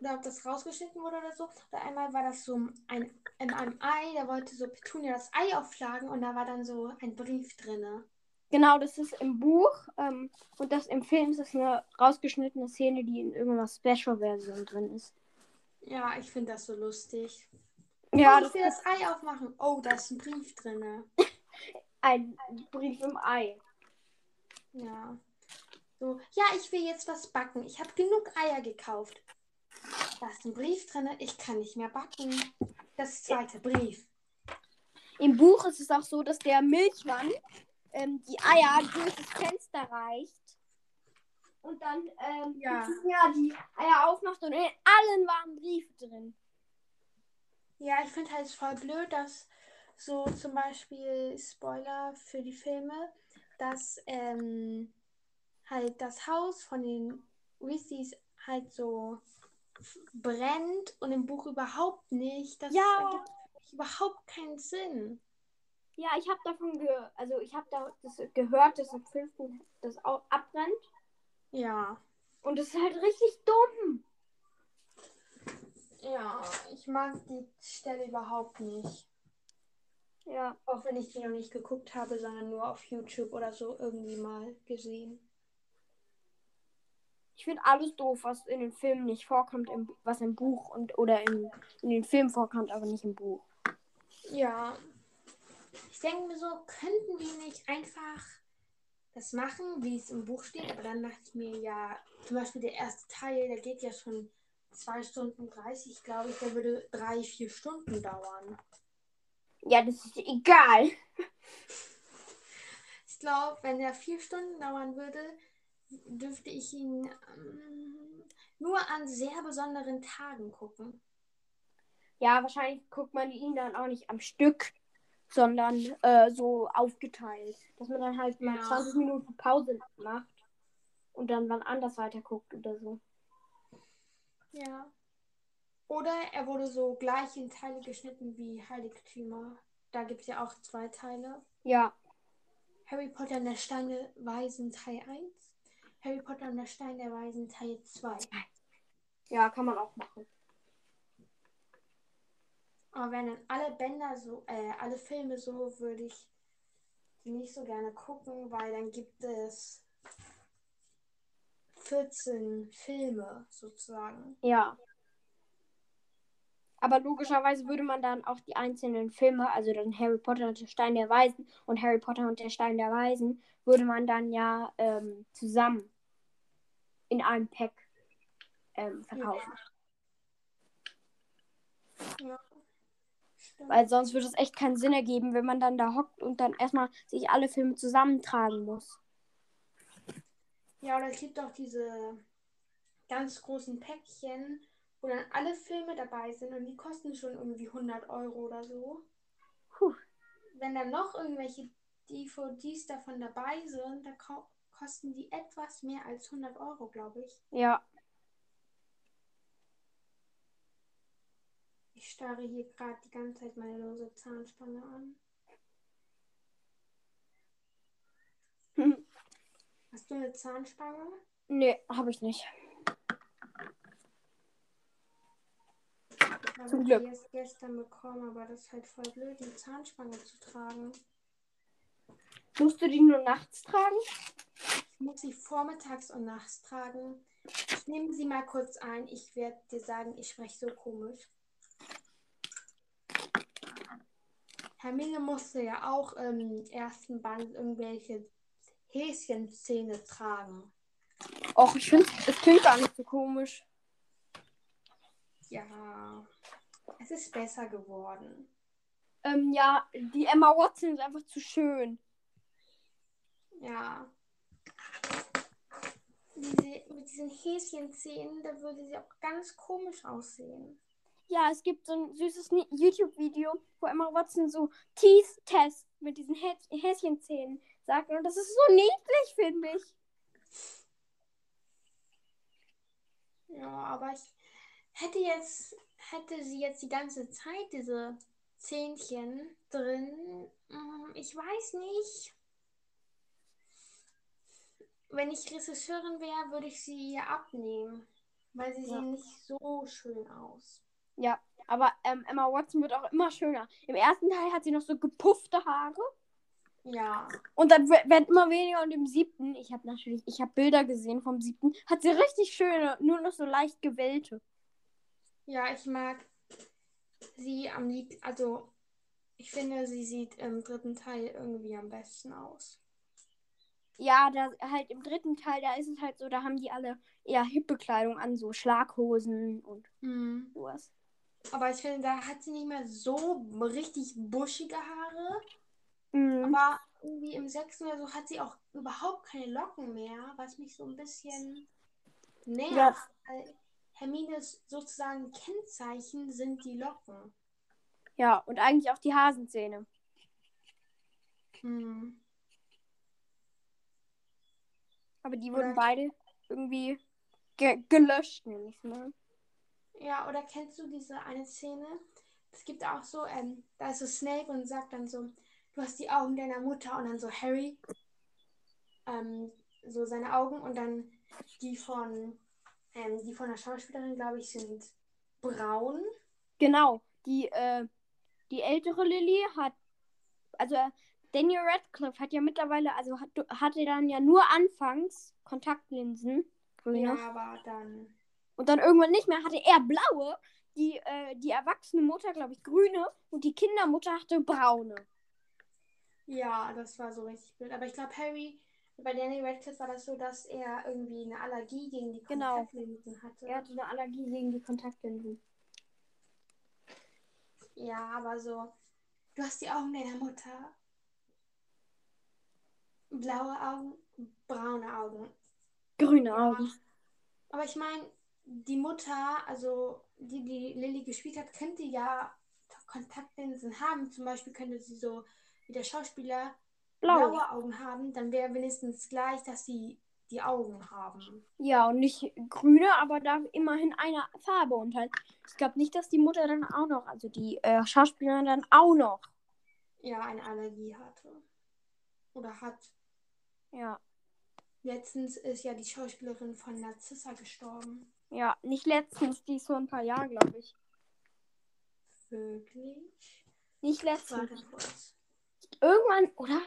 oder ob das rausgeschnitten wurde oder so. Oder einmal war das so ein, in einem Ei, da wollte so Petunia das Ei aufschlagen und da war dann so ein Brief drinne. Genau, das ist im Buch ähm, und das im Film ist das eine rausgeschnittene Szene, die in irgendeiner Special-Version drin ist. Ja, ich finde das so lustig. Ja, will ist das Ei aufmachen. Oh, da ist ein Brief drinne. *laughs* ein Brief im Ei. Ja. So, ja, ich will jetzt was backen. Ich habe genug Eier gekauft. Da ist ein Brief drin. Ich kann nicht mehr backen. Das zweite Brief. Im Buch ist es auch so, dass der Milchmann ähm, die Eier durch das Fenster reicht und dann ähm, Ja. ja, die Eier aufmacht und in allen waren Briefe drin. Ja, ich finde halt voll blöd, dass so zum Beispiel Spoiler für die Filme, dass ähm, halt das Haus von den Weasleys halt so brennt und im Buch überhaupt nicht. Das Ja. ergibt überhaupt keinen Sinn. Ja, ich habe davon gehört, also ich habe da das gehört, dass im fünften das auch abbrennt Ja. und das ist halt richtig dumm. Ja, ich mag die Stelle überhaupt nicht. Ja, Auch wenn ich die noch nicht geguckt habe, sondern nur auf YouTube oder so irgendwie mal gesehen. ich finde alles doof, was in den Filmen nicht vorkommt, im, was im Buch und oder in, in den Filmen vorkommt, aber nicht im Buch. Ja. Ich denke mir so, könnten wir nicht einfach das machen, wie es im Buch steht, aber dann dachte ich mir ja, zum Beispiel der erste Teil, der geht ja schon 2 Stunden 30, glaube ich, der würde drei, vier Stunden dauern. Ja, das ist egal. *laughs* Ich glaube, wenn der vier Stunden dauern würde, dürfte ich ihn ähm, nur an sehr besonderen Tagen gucken. Ja, wahrscheinlich guckt man ihn dann auch nicht am Stück, sondern äh, so aufgeteilt. Dass man dann halt mal Ja. 20 Minuten Pause macht und dann wann anders weiter guckt oder so. Ja. Oder er wurde so gleich in Teile geschnitten wie Heiligtümer. Da gibt es ja auch zwei Teile. Ja, Harry Potter und der Stein der Weisen Teil 1. Harry Potter und der Stein der Weisen Teil 2. ja, kann man auch machen. Aber wenn dann alle Bänder so, äh, alle Filme so, würde ich die nicht so gerne gucken, weil dann gibt es 14 Filme sozusagen. Ja. Aber logischerweise würde man dann auch die einzelnen Filme, also dann Harry Potter und der Stein der Weisen und Harry Potter und der Stein der Weisen, würde man dann ja ähm, zusammen in einem Pack ähm, verkaufen. Ja. Weil sonst würde es echt keinen Sinn ergeben, wenn man dann da hockt und dann erstmal sich alle Filme zusammentragen muss. Ja, oder es gibt auch diese ganz großen Päckchen, wo dann alle Filme dabei sind und die kosten schon irgendwie 100 Euro oder so. Puh. Wenn dann noch irgendwelche DVDs davon dabei sind, dann ko kosten die etwas mehr als 100 Euro, glaube ich. Ja. Ich starre hier gerade die ganze Zeit meine lose Zahnspange an. Hast du eine Zahnspange? Nee, habe ich nicht. Ich habe Zum die Glück. erst gestern bekommen, aber das ist halt voll blöd, eine Zahnspange zu tragen. Musst du die nur nachts tragen? Ich muss sie vormittags und nachts tragen. Ich nehme sie mal kurz ein. Ich werde dir sagen, ich spreche so komisch. Hermine musste ja auch im ersten Band irgendwelche Häschenzähne tragen. Och, ich finde, es klingt gar nicht so komisch. Ja, es ist besser geworden. Ähm, ja, die Emma Watson ist einfach zu schön. Ja. Diese, mit diesen Häschenzähnen, da würde sie auch ganz komisch aussehen. Ja, es gibt so ein süßes YouTube-Video, wo Emma Watson so Teeth-Test mit diesen Hä Häschenzähnen sagt. Und das ist so niedlich, finde ich. Ja, aber ich hätte jetzt, hätte sie jetzt die ganze Zeit diese Zähnchen drin. Mm, Ich weiß nicht. Wenn ich Regisseurin wäre, würde ich sie ihr abnehmen. Weil sie Ja. sehen nicht so schön aus. Ja, aber ähm, Emma Watson wird auch immer schöner. Im ersten Teil hat sie noch so gepuffte Haare. Ja. Und dann we- werden immer weniger. Und im siebten, ich habe natürlich, ich habe Bilder gesehen vom siebten, hat sie richtig schöne, nur noch so leicht gewellte. Ja, ich mag sie am liebsten. Also, ich finde, sie sieht im dritten Teil irgendwie am besten aus. Ja, da halt im dritten Teil, da ist es halt so, da haben die alle eher hippe Kleidung an, so Schlaghosen und Mhm. sowas. Aber ich finde, da hat sie nicht mehr so richtig buschige Haare. Mhm. Aber irgendwie im sechsten oder so hat sie auch überhaupt keine Locken mehr, was mich so ein bisschen nervt. Ja. Weil Hermines sozusagen Kennzeichen sind die Locken. Ja, und eigentlich auch die Hasenzähne. Hm. Aber die Oder- wurden beide irgendwie ge gelöscht, nenne ich mal. Ja, oder kennst du diese eine Szene? Es gibt auch so, ähm, da ist so Snape und sagt dann so, du hast die Augen deiner Mutter und dann so Harry, ähm, so seine Augen und dann die von, ähm, die von der Schauspielerin, glaube ich, sind braun. Genau, die, äh, die ältere Lily hat, also äh, Daniel Radcliffe hat ja mittlerweile, also hat, hatte dann ja nur anfangs Kontaktlinsen, grüne, Ja, aber dann, und dann irgendwann nicht mehr, hatte er blaue, die, äh, die erwachsene Mutter, glaube ich, grüne und die Kindermutter hatte braune. Ja, das war so richtig blöd. Aber ich glaube, Harry, bei Danny Radcliffe war das so, dass er irgendwie eine Allergie gegen die Genau. Kontaktlinsen hatte. Er hatte eine Allergie gegen die Kontaktlinsen. Ja, aber so, du hast die Augen deiner Mutter. Blaue Augen, braune Augen. Grüne. Augen. Aber ich meine, die Mutter, also die, die Lilly gespielt hat, könnte ja Kontaktlinsen haben. Zum Beispiel könnte sie so wie der Schauspieler Blau. blaue Augen haben. Dann wäre wenigstens gleich, dass sie die Augen haben. Ja, und nicht grüne, aber da immerhin eine Farbe. Und halt, ich glaube nicht, dass die Mutter dann auch noch, also die äh, Schauspielerin dann auch noch. Ja, eine Allergie hatte. Oder hat. Ja. Letztens ist ja die Schauspielerin von Narzissa gestorben. Ja, nicht letztens, die ist vor ein paar Jahren, glaube ich. Wirklich? Nicht letztens. Warte kurz. Irgendwann, oder?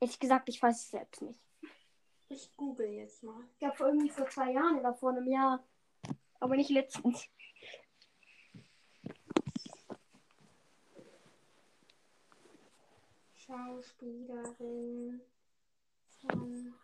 Ehrlich gesagt, ich weiß es selbst nicht. Ich google jetzt mal. Ich glaube irgendwie vor zwei Jahren oder vor einem Jahr. Aber nicht letztens. Schauspielerin von.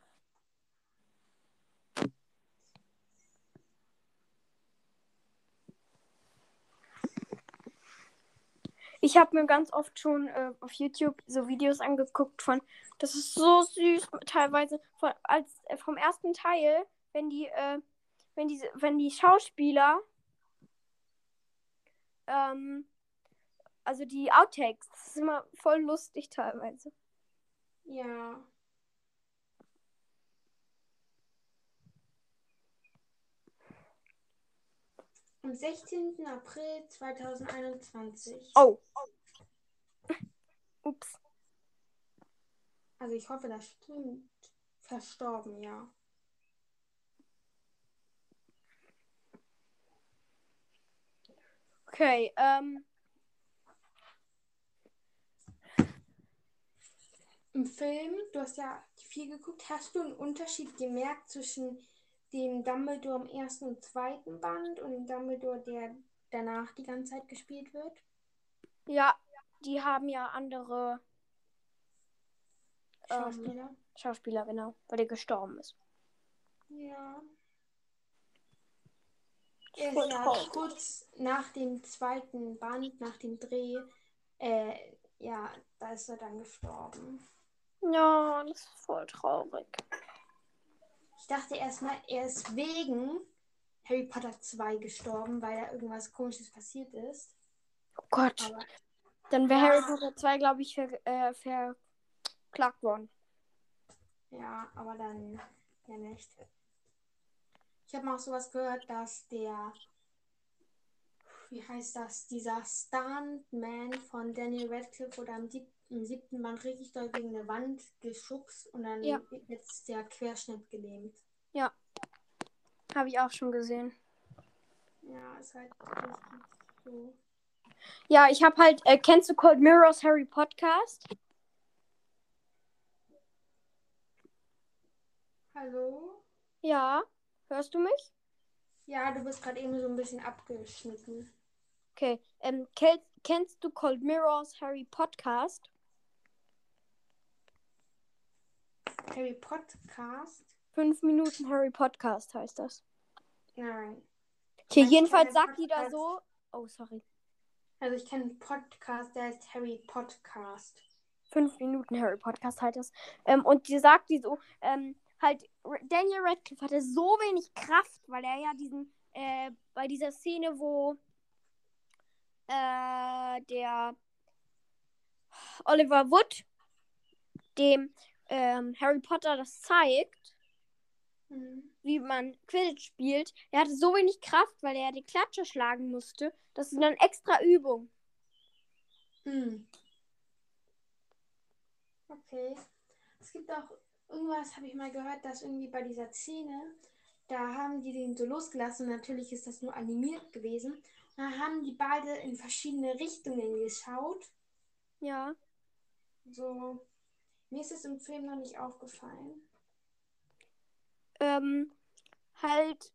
Ich habe mir ganz oft schon äh, auf YouTube so Videos angeguckt von, das ist so süß teilweise von, als äh, vom ersten Teil, wenn die, äh, wenn diese, wenn die Schauspieler, ähm, also die Outtakes, das ist immer voll lustig teilweise. Ja. Am 16. April 2021. Oh. *laughs* Ups. Also ich hoffe, das stimmt. verstorben, ja. Okay, ähm. Im Film, du hast ja viel geguckt, hast du einen Unterschied gemerkt zwischen dem Dumbledore im ersten und zweiten Band und dem Dumbledore, der danach die ganze Zeit gespielt wird? Ja, die haben ja andere ähm, Schauspieler. Schauspieler, genau, weil der gestorben ist. Ja. Er ist Voll traurig. kurz nach dem zweiten Band, nach dem Dreh, äh, ja, da ist er dann gestorben. Ja, das ist voll traurig. Ich dachte erstmal, er ist wegen Harry Potter 2 gestorben, weil da irgendwas komisches passiert ist. Oh Gott. Aber Dann wäre Ja. Harry Potter 2, glaube ich, ver äh, verklagt worden. ja, aber dann ja nicht. Ich habe mal auch sowas gehört, dass der, wie heißt das, dieser Stuntman von Daniel Radcliffe oder im, sieb im siebten Band richtig doll gegen eine Wand geschubst und dann Ja. wird jetzt der Querschnitt gelähmt. Habe ich auch schon gesehen. Ja, ist halt so. Ja, ich habe halt, äh, kennst du Cold Mirrors Harry Podcast? Hallo? Ja. Hörst du mich? Ja, du bist gerade eben so ein bisschen abgeschnitten. Okay. Ähm, kenn kennst du Cold Mirrors Harry Podcast? Harry Podcast? Fünf Minuten Harry Podcast heißt das. Nein. Okay, Ich jedenfalls sagt die da so. Oh, sorry. Also ich kenne einen Podcast, der heißt Harry Podcast. Fünf Minuten Harry Podcast halt das. Ähm, und die sagt die so, ähm, halt, Daniel Radcliffe hatte so wenig Kraft, weil er ja diesen, äh, bei dieser Szene, wo äh, der Oliver Wood dem ähm, Harry Potter das zeigt, Mhm. wie man Quidditch spielt, er hatte so wenig Kraft, weil er die Klatsche schlagen musste, das ist dann extra Übung. Hm. Okay. Es gibt auch irgendwas, habe ich mal gehört, dass irgendwie bei dieser Szene, da haben die den so losgelassen. Natürlich ist das nur animiert gewesen. Dann haben die beide in verschiedene Richtungen geschaut. Ja. So. Mir ist es im Film noch nicht aufgefallen. ähm, halt,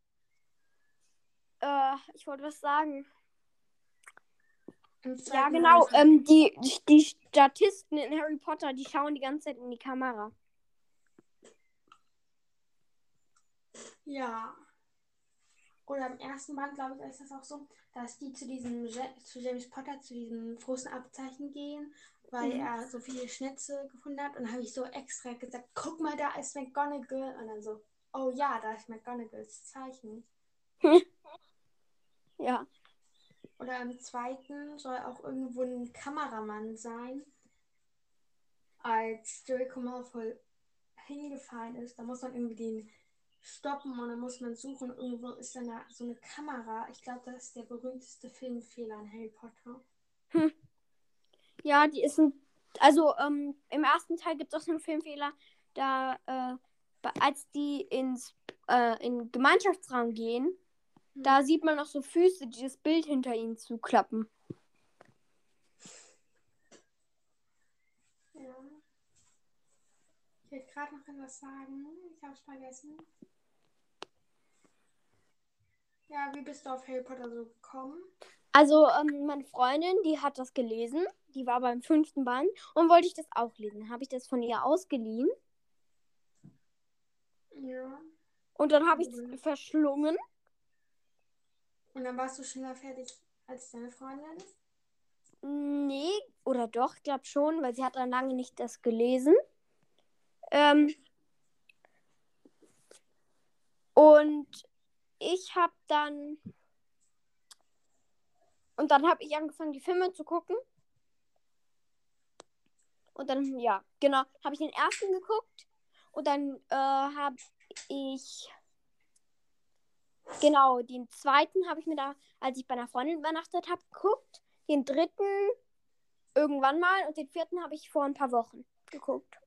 äh, ich wollte was sagen. Ja, genau, ähm, die, die Statisten in Harry Potter, die schauen die ganze Zeit in die Kamera. Ja. Oder im ersten Band, glaube ich, ist das auch so, dass die zu diesem zu James Potter, zu diesem großen Abzeichen gehen, weil Mhm. er so viele Schnitze gefunden hat. Und dann habe ich so extra gesagt, guck mal, da ist McGonagall. Und dann so, oh ja, da ist McGonagalls Zeichen. *laughs* Ja. Oder im zweiten soll auch irgendwo ein Kameramann sein, als Draco Malfoy hingefallen ist. Da muss man irgendwie den stoppen und dann muss man suchen. Irgendwo ist dann da so eine Kamera. Ich glaube, das ist der berühmteste Filmfehler in Harry Potter. Ja, die ist ein. Also, ähm, im ersten Teil gibt es auch so einen Filmfehler, da, äh, als die ins äh, in den Gemeinschaftsraum gehen, da sieht man noch so Füße, die das Bild hinter ihnen zuklappen. Ja. Ich will gerade noch etwas sagen. Ich habe es vergessen. Ja, wie bist du auf Harry Potter so gekommen? Also, ähm, meine Freundin, die hat das gelesen. Die war beim fünften Band und wollte ich das auch lesen. Habe ich das von ihr ausgeliehen Ja. und dann habe ich Mhm. es verschlungen. Und dann warst du schneller fertig als deine Freundin? Nee, oder doch, ich glaube schon, weil sie hat dann lange nicht das gelesen. Ähm, und ich habe dann. Und dann habe ich angefangen, die Filme zu gucken. Und dann, ja, genau, habe ich den ersten geguckt. Und dann äh, habe ich. Genau, den zweiten habe ich mir da, als ich bei einer Freundin übernachtet habe, geguckt. Den dritten irgendwann mal und den vierten habe ich vor ein paar Wochen geguckt.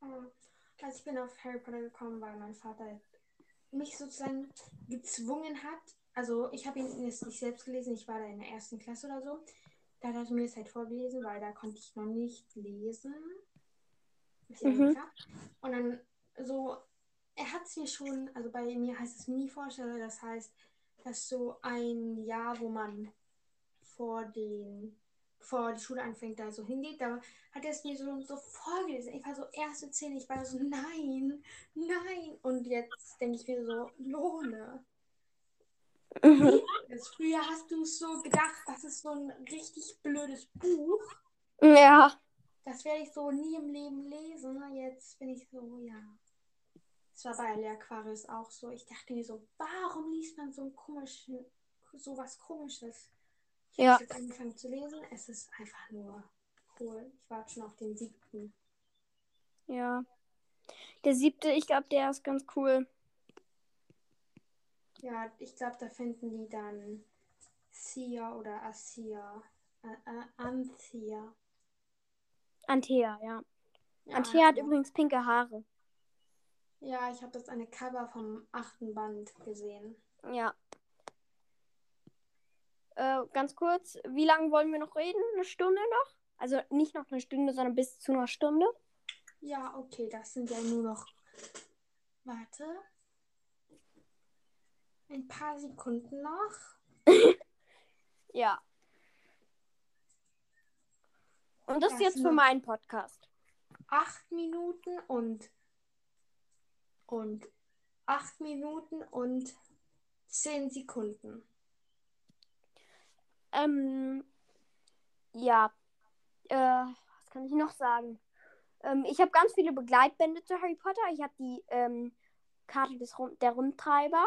Ah. Also ich bin auf Harry Potter gekommen, weil mein Vater mich sozusagen gezwungen hat. Also ich habe ihn jetzt nicht selbst gelesen, ich war da in der ersten Klasse oder so. Da hat er mir das halt vorgelesen, weil da konnte ich noch nicht lesen. Mhm. Und dann so, er hat es mir schon, also bei mir heißt es Mini-Vorstellung, das heißt, dass so ein Jahr, wo man vor den bevor die Schule anfängt, da so hingeht, da hat er es mir so, so vorgelesen. Ich war so erste Szene, ich war so, nein, nein. Und jetzt denke ich mir so, Lohne. Mhm. Früher hast du so gedacht, das ist so ein richtig blödes Buch. Ja. Das werde ich so nie im Leben lesen. Jetzt bin ich so, ja. Das war bei Aquarius auch so. Ich dachte mir so, warum liest man so ein komisches, so was komisches? Ich ja. habe jetzt angefangen zu lesen. Es ist einfach nur cool. Ich warte schon auf den siebten. Ja. Der siebte, ich glaube, der ist ganz cool. Ja, ich glaube, da finden die dann Sia oder Asia. Äh, äh, Anthea. Anthea, ja. ja Anthea hat übrigens pinke Haare. Ja, ich habe das eine Cover vom achten Band gesehen. Ja. Äh, ganz kurz, wie lange wollen wir noch reden? Eine Stunde noch? Also nicht noch eine Stunde, sondern bis zu einer Stunde? Ja, okay, das sind ja nur noch. Warte. Ein paar Sekunden noch. *laughs* ja. Und das, das ist jetzt für meinen Podcast. Acht Minuten und und acht Minuten und zehn Sekunden. Ähm, ja. Äh, was kann ich noch sagen? Ähm, ich habe ganz viele Begleitbände zu Harry Potter. Ich habe die ähm, Karte des der Rundtreiber.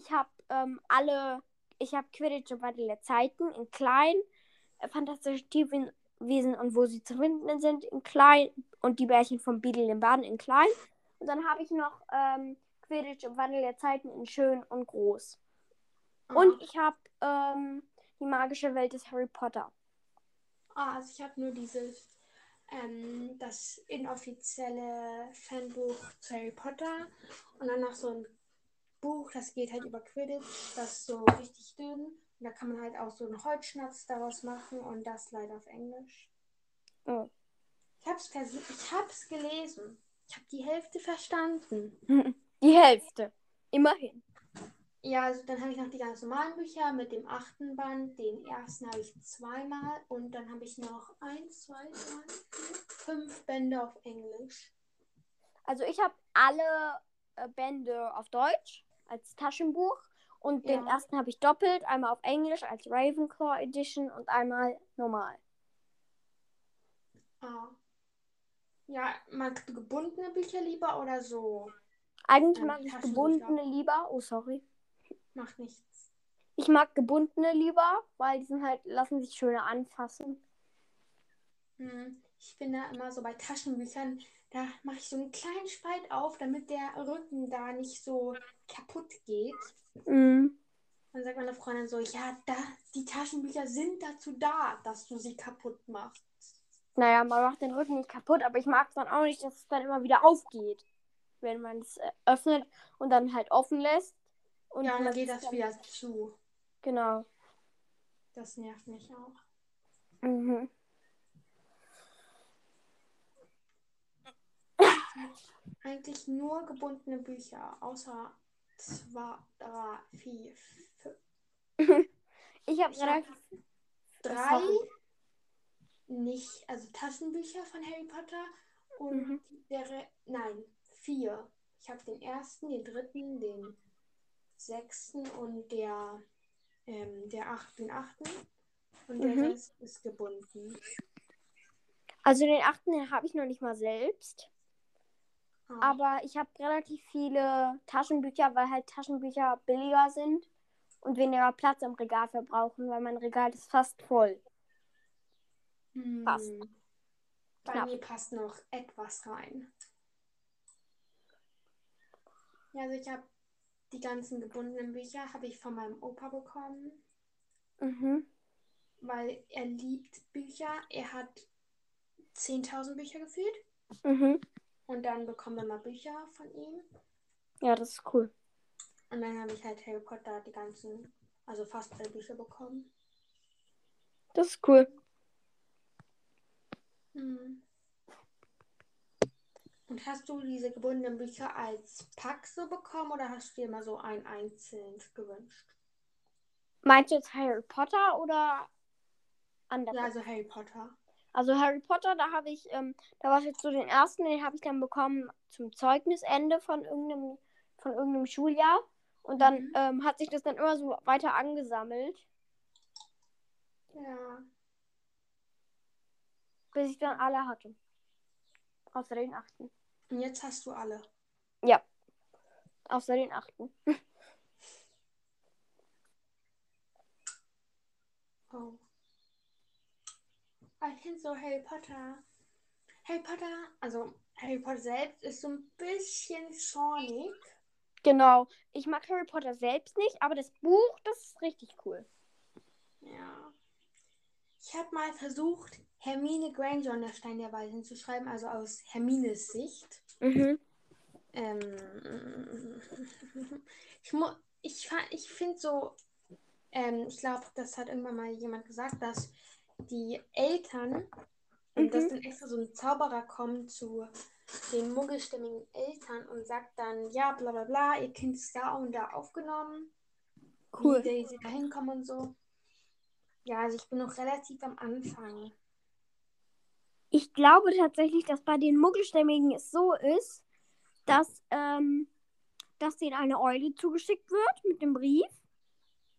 Ich habe ähm, alle. Ich habe Quidditch und Wandel der Zeiten in klein. Äh, Fantastische Tierwesen und wo sie zu finden sind in klein. Und die Bärchen von Beadle im Baden in klein. Und dann habe ich noch ähm, Quidditch und Wandel der Zeiten in schön und groß. Oh. Und ich habe ähm, die magische Welt des Harry Potter. Ah, also ich habe nur dieses, ähm, das inoffizielle Fanbuch zu Harry Potter und dann noch so ein Buch, das geht halt über Quidditch, das ist so richtig dünn. Und da kann man halt auch so einen Holzschnatz daraus machen und das leider auf Englisch. Oh. Ich hab's, ich hab's gelesen. Ich hab die Hälfte verstanden. *laughs* Die Hälfte. Immerhin. Ja, also dann habe ich noch die ganz normalen Bücher mit dem achten Band. Den ersten habe ich zweimal und dann habe ich noch eins, zwei, drei, vier, fünf Bände auf Englisch. Also ich habe alle äh, Bände auf Deutsch als Taschenbuch und ja. den ersten habe ich doppelt, einmal auf Englisch als Ravenclaw Edition und einmal normal. Ah. Ja, magst du gebundene Bücher lieber oder so? Eigentlich mag ich gebundene lieber. Oh, sorry. Macht nichts. Ich mag gebundene lieber, weil die sind halt, lassen sich schöner anfassen. Hm. Ich finde immer so bei Taschenbüchern, da mache ich so einen kleinen Spalt auf, damit der Rücken da nicht so kaputt geht. Mhm. Dann sagt meine Freundin so, ja, da, die Taschenbücher sind dazu da, dass du sie kaputt machst. Naja, man macht den Rücken nicht kaputt, aber ich mag es dann auch nicht, dass es dann immer wieder aufgeht. Wenn man es äh, öffnet und dann halt offen lässt. Und ja, dann geht das dann... wieder zu. Genau. Das nervt mich auch. Mhm. Eigentlich nur gebundene Bücher, außer zwei, drei, vier, fünf. *laughs* ich habe hab drei nicht, also Taschenbücher von Harry Potter und mhm. der, nein, vier. Ich habe den ersten, den dritten, den sechsten und der, ähm, der achten, den achten. Und mhm. der Rest ist gebunden. Also den achten habe ich noch nicht mal selbst. Ah. Aber ich habe relativ viele Taschenbücher, weil halt Taschenbücher billiger sind und weniger Platz im Regal verbrauchen, weil mein Regal ist fast voll. Hm. Passt. Bei Knapp. mir passt noch etwas rein. Ja, also ich habe die ganzen gebundenen Bücher habe ich von meinem Opa bekommen. Mhm. Weil er liebt Bücher. Er hat 10.000 Bücher gefühlt. Mhm. Und dann bekommen wir mal Bücher von ihm. Ja, das ist cool. Und dann habe ich halt Harry Potter die ganzen, also fast alle Bücher bekommen. Das ist cool. Hm. Und hast du diese gebundenen Bücher als Pack so bekommen oder hast du dir mal so ein einzeln gewünscht? Meinst du jetzt Harry Potter oder andere? Ja, also Harry Potter. Also Harry Potter, da habe ich, ähm, da war es jetzt so den ersten, den habe ich dann bekommen zum Zeugnisende von irgendeinem, von irgendeinem Schuljahr. Und dann Mhm. ähm, hat sich das dann immer so weiter angesammelt, Ja. bis ich dann alle hatte. Außer den achten. Und jetzt hast du alle. Ja. Außer den achten. *laughs* Oh. Aber Ich finde so Harry Potter. Harry Potter, also Harry Potter selbst ist so ein bisschen schornig. Genau. Ich mag Harry Potter selbst nicht, aber das Buch, das ist richtig cool. Ja. Ich habe mal versucht, Hermine Granger und der Stein der Weisen zu schreiben, also aus Hermines Sicht. Mhm. Ähm, *laughs* ich mu ich, ich finde so, ähm, ich glaube, das hat irgendwann mal jemand gesagt, dass die Eltern, Mhm. dass dann extra so ein Zauberer kommt zu den muggelstimmigen Eltern und sagt dann, ja, bla bla bla, ihr Kind ist da und da aufgenommen, Cool. wie sie da hinkommen und so. Ja, also ich bin noch relativ am Anfang. Ich glaube tatsächlich, dass bei den Muggelstämmigen es so ist, dass, ähm, dass denen eine Eule zugeschickt wird mit dem Brief.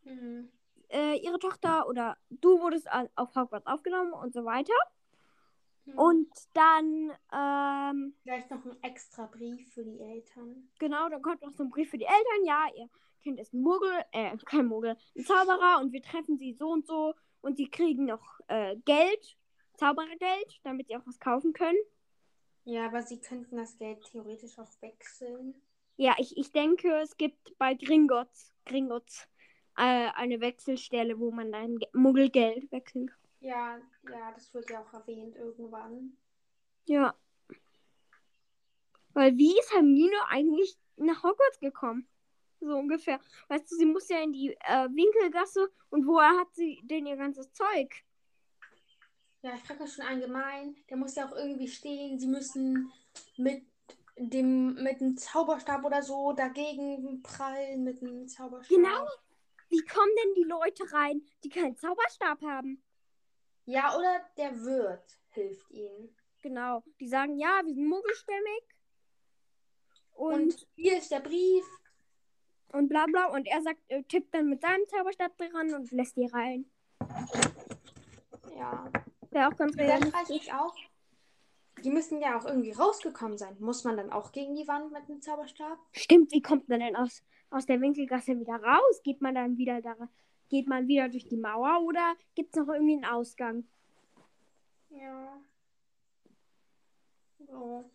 Mhm. Äh, ihre Tochter oder du wurdest auf Hogwarts aufgenommen und so weiter. Mhm. Und dann, ähm, vielleicht noch ein extra Brief für die Eltern. genau, dann kommt noch so ein Brief für die Eltern. Ja, ihr Kind ist ein Muggel, äh, *laughs* kein Muggel, ein Zauberer und wir treffen sie so und so und sie kriegen noch äh, Geld, Zauberergeld, damit sie auch was kaufen können. Ja, aber sie könnten das Geld theoretisch auch wechseln. Ja, ich, ich denke, es gibt bei Gringotts, Gringotts äh, eine Wechselstelle, wo man dann Ge- Muggelgeld wechseln kann. Ja, ja, das wird ja auch erwähnt irgendwann. Ja. Weil wie ist Hermine eigentlich nach Hogwarts gekommen? So ungefähr. Weißt du, sie muss ja in die äh, Winkelgasse und woher hat sie denn ihr ganzes Zeug? Ja, ich frage schon allgemein. Der muss ja auch irgendwie stehen. Sie müssen mit dem, mit dem Zauberstab oder so dagegen prallen mit dem Zauberstab. Genau. Wie kommen denn die Leute rein, die keinen Zauberstab haben? Ja, oder der Wirt hilft ihnen. Genau. Die sagen, ja, wir sind muggelstämmig. Und, Und, hier ist der Brief. und bla bla. Und er sagt, äh, tippt dann mit seinem Zauberstab dran und lässt die rein. Ja. Wäre auch ganz realistisch. mich auch. Die müssen ja auch irgendwie rausgekommen sein. Muss man dann auch gegen die Wand mit dem Zauberstab? Stimmt, wie kommt man denn aus, aus der Winkelgasse wieder raus? Geht man dann wieder da, geht man wieder durch die Mauer oder gibt es noch irgendwie einen Ausgang? Ja. So.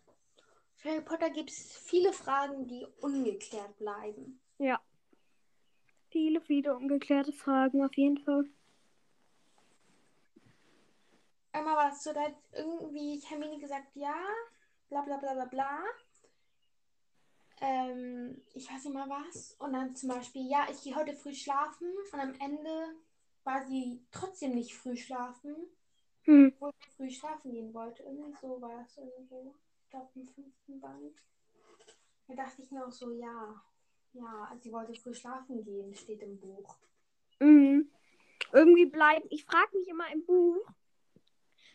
Für Harry Potter gibt es viele Fragen, die ungeklärt bleiben. Ja. Viele, viele ungeklärte Fragen auf jeden Fall. Einmal war es so, da hat irgendwie Hermine gesagt, ja, bla bla bla bla bla. Ähm, ich weiß nicht mal was. Und dann zum Beispiel, ja, ich gehe heute früh schlafen. Und am Ende war sie trotzdem nicht früh schlafen, Hm. obwohl sie früh schlafen gehen wollte. Irgendwie so war das irgendwo. Ich glaube im fünften Band. Da dachte ich mir auch so, ja, ja, sie wollte früh schlafen gehen, steht im Buch. Mhm. Irgendwie bleiben. Ich frage mich immer im Buch,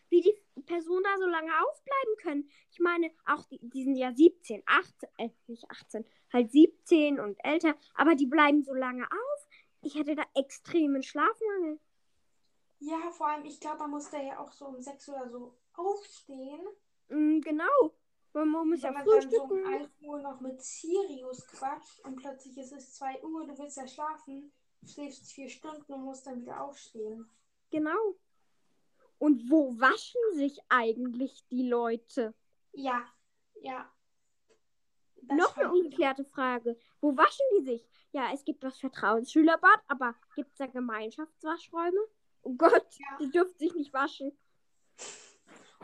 wie die Personen da so lange aufbleiben können. Ich meine, auch die, die sind ja 17, 18, äh, nicht 18, halt 17 und älter, aber die bleiben so lange auf. Ich hätte da extremen Schlafmangel. Ja, vor allem, ich glaube, man muss da ja auch so um sechs oder so aufstehen. Mhm, genau. Man muss Wenn ja man dann so um 1 Uhr noch mit Sirius quatscht und plötzlich ist es 2 Uhr, du willst ja schlafen, schläfst vier Stunden und musst dann wieder aufstehen. Genau. Und wo waschen sich eigentlich die Leute? Ja, ja. Das Noch eine ungeklärte Frage. Wo waschen die sich? Ja, es gibt das Vertrauensschülerbad, aber gibt es da Gemeinschaftswaschräume? Oh Gott, Ja. die dürfen sich nicht waschen.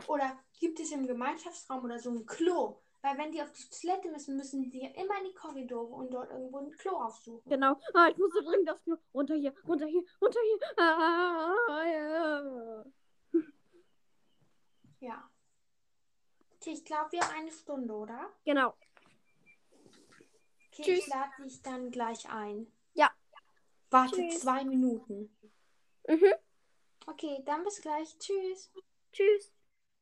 Oder gibt es im Gemeinschaftsraum oder so ein Klo? Weil wenn die auf die Toilette müssen, müssen die ja immer in die Korridore und dort irgendwo ein Klo aufsuchen. Genau. Ah, ich muss so dringend das Klo. Runter hier, runter hier, runter hier. Ah, ja. Ja. Okay, ich glaube, wir haben eine Stunde, oder? Genau. Okay, Tschüss. ich lade dich dann gleich ein. Ja. Warte Tschüss. zwei Minuten. Mhm. Okay, dann bis gleich. Tschüss. Tschüss.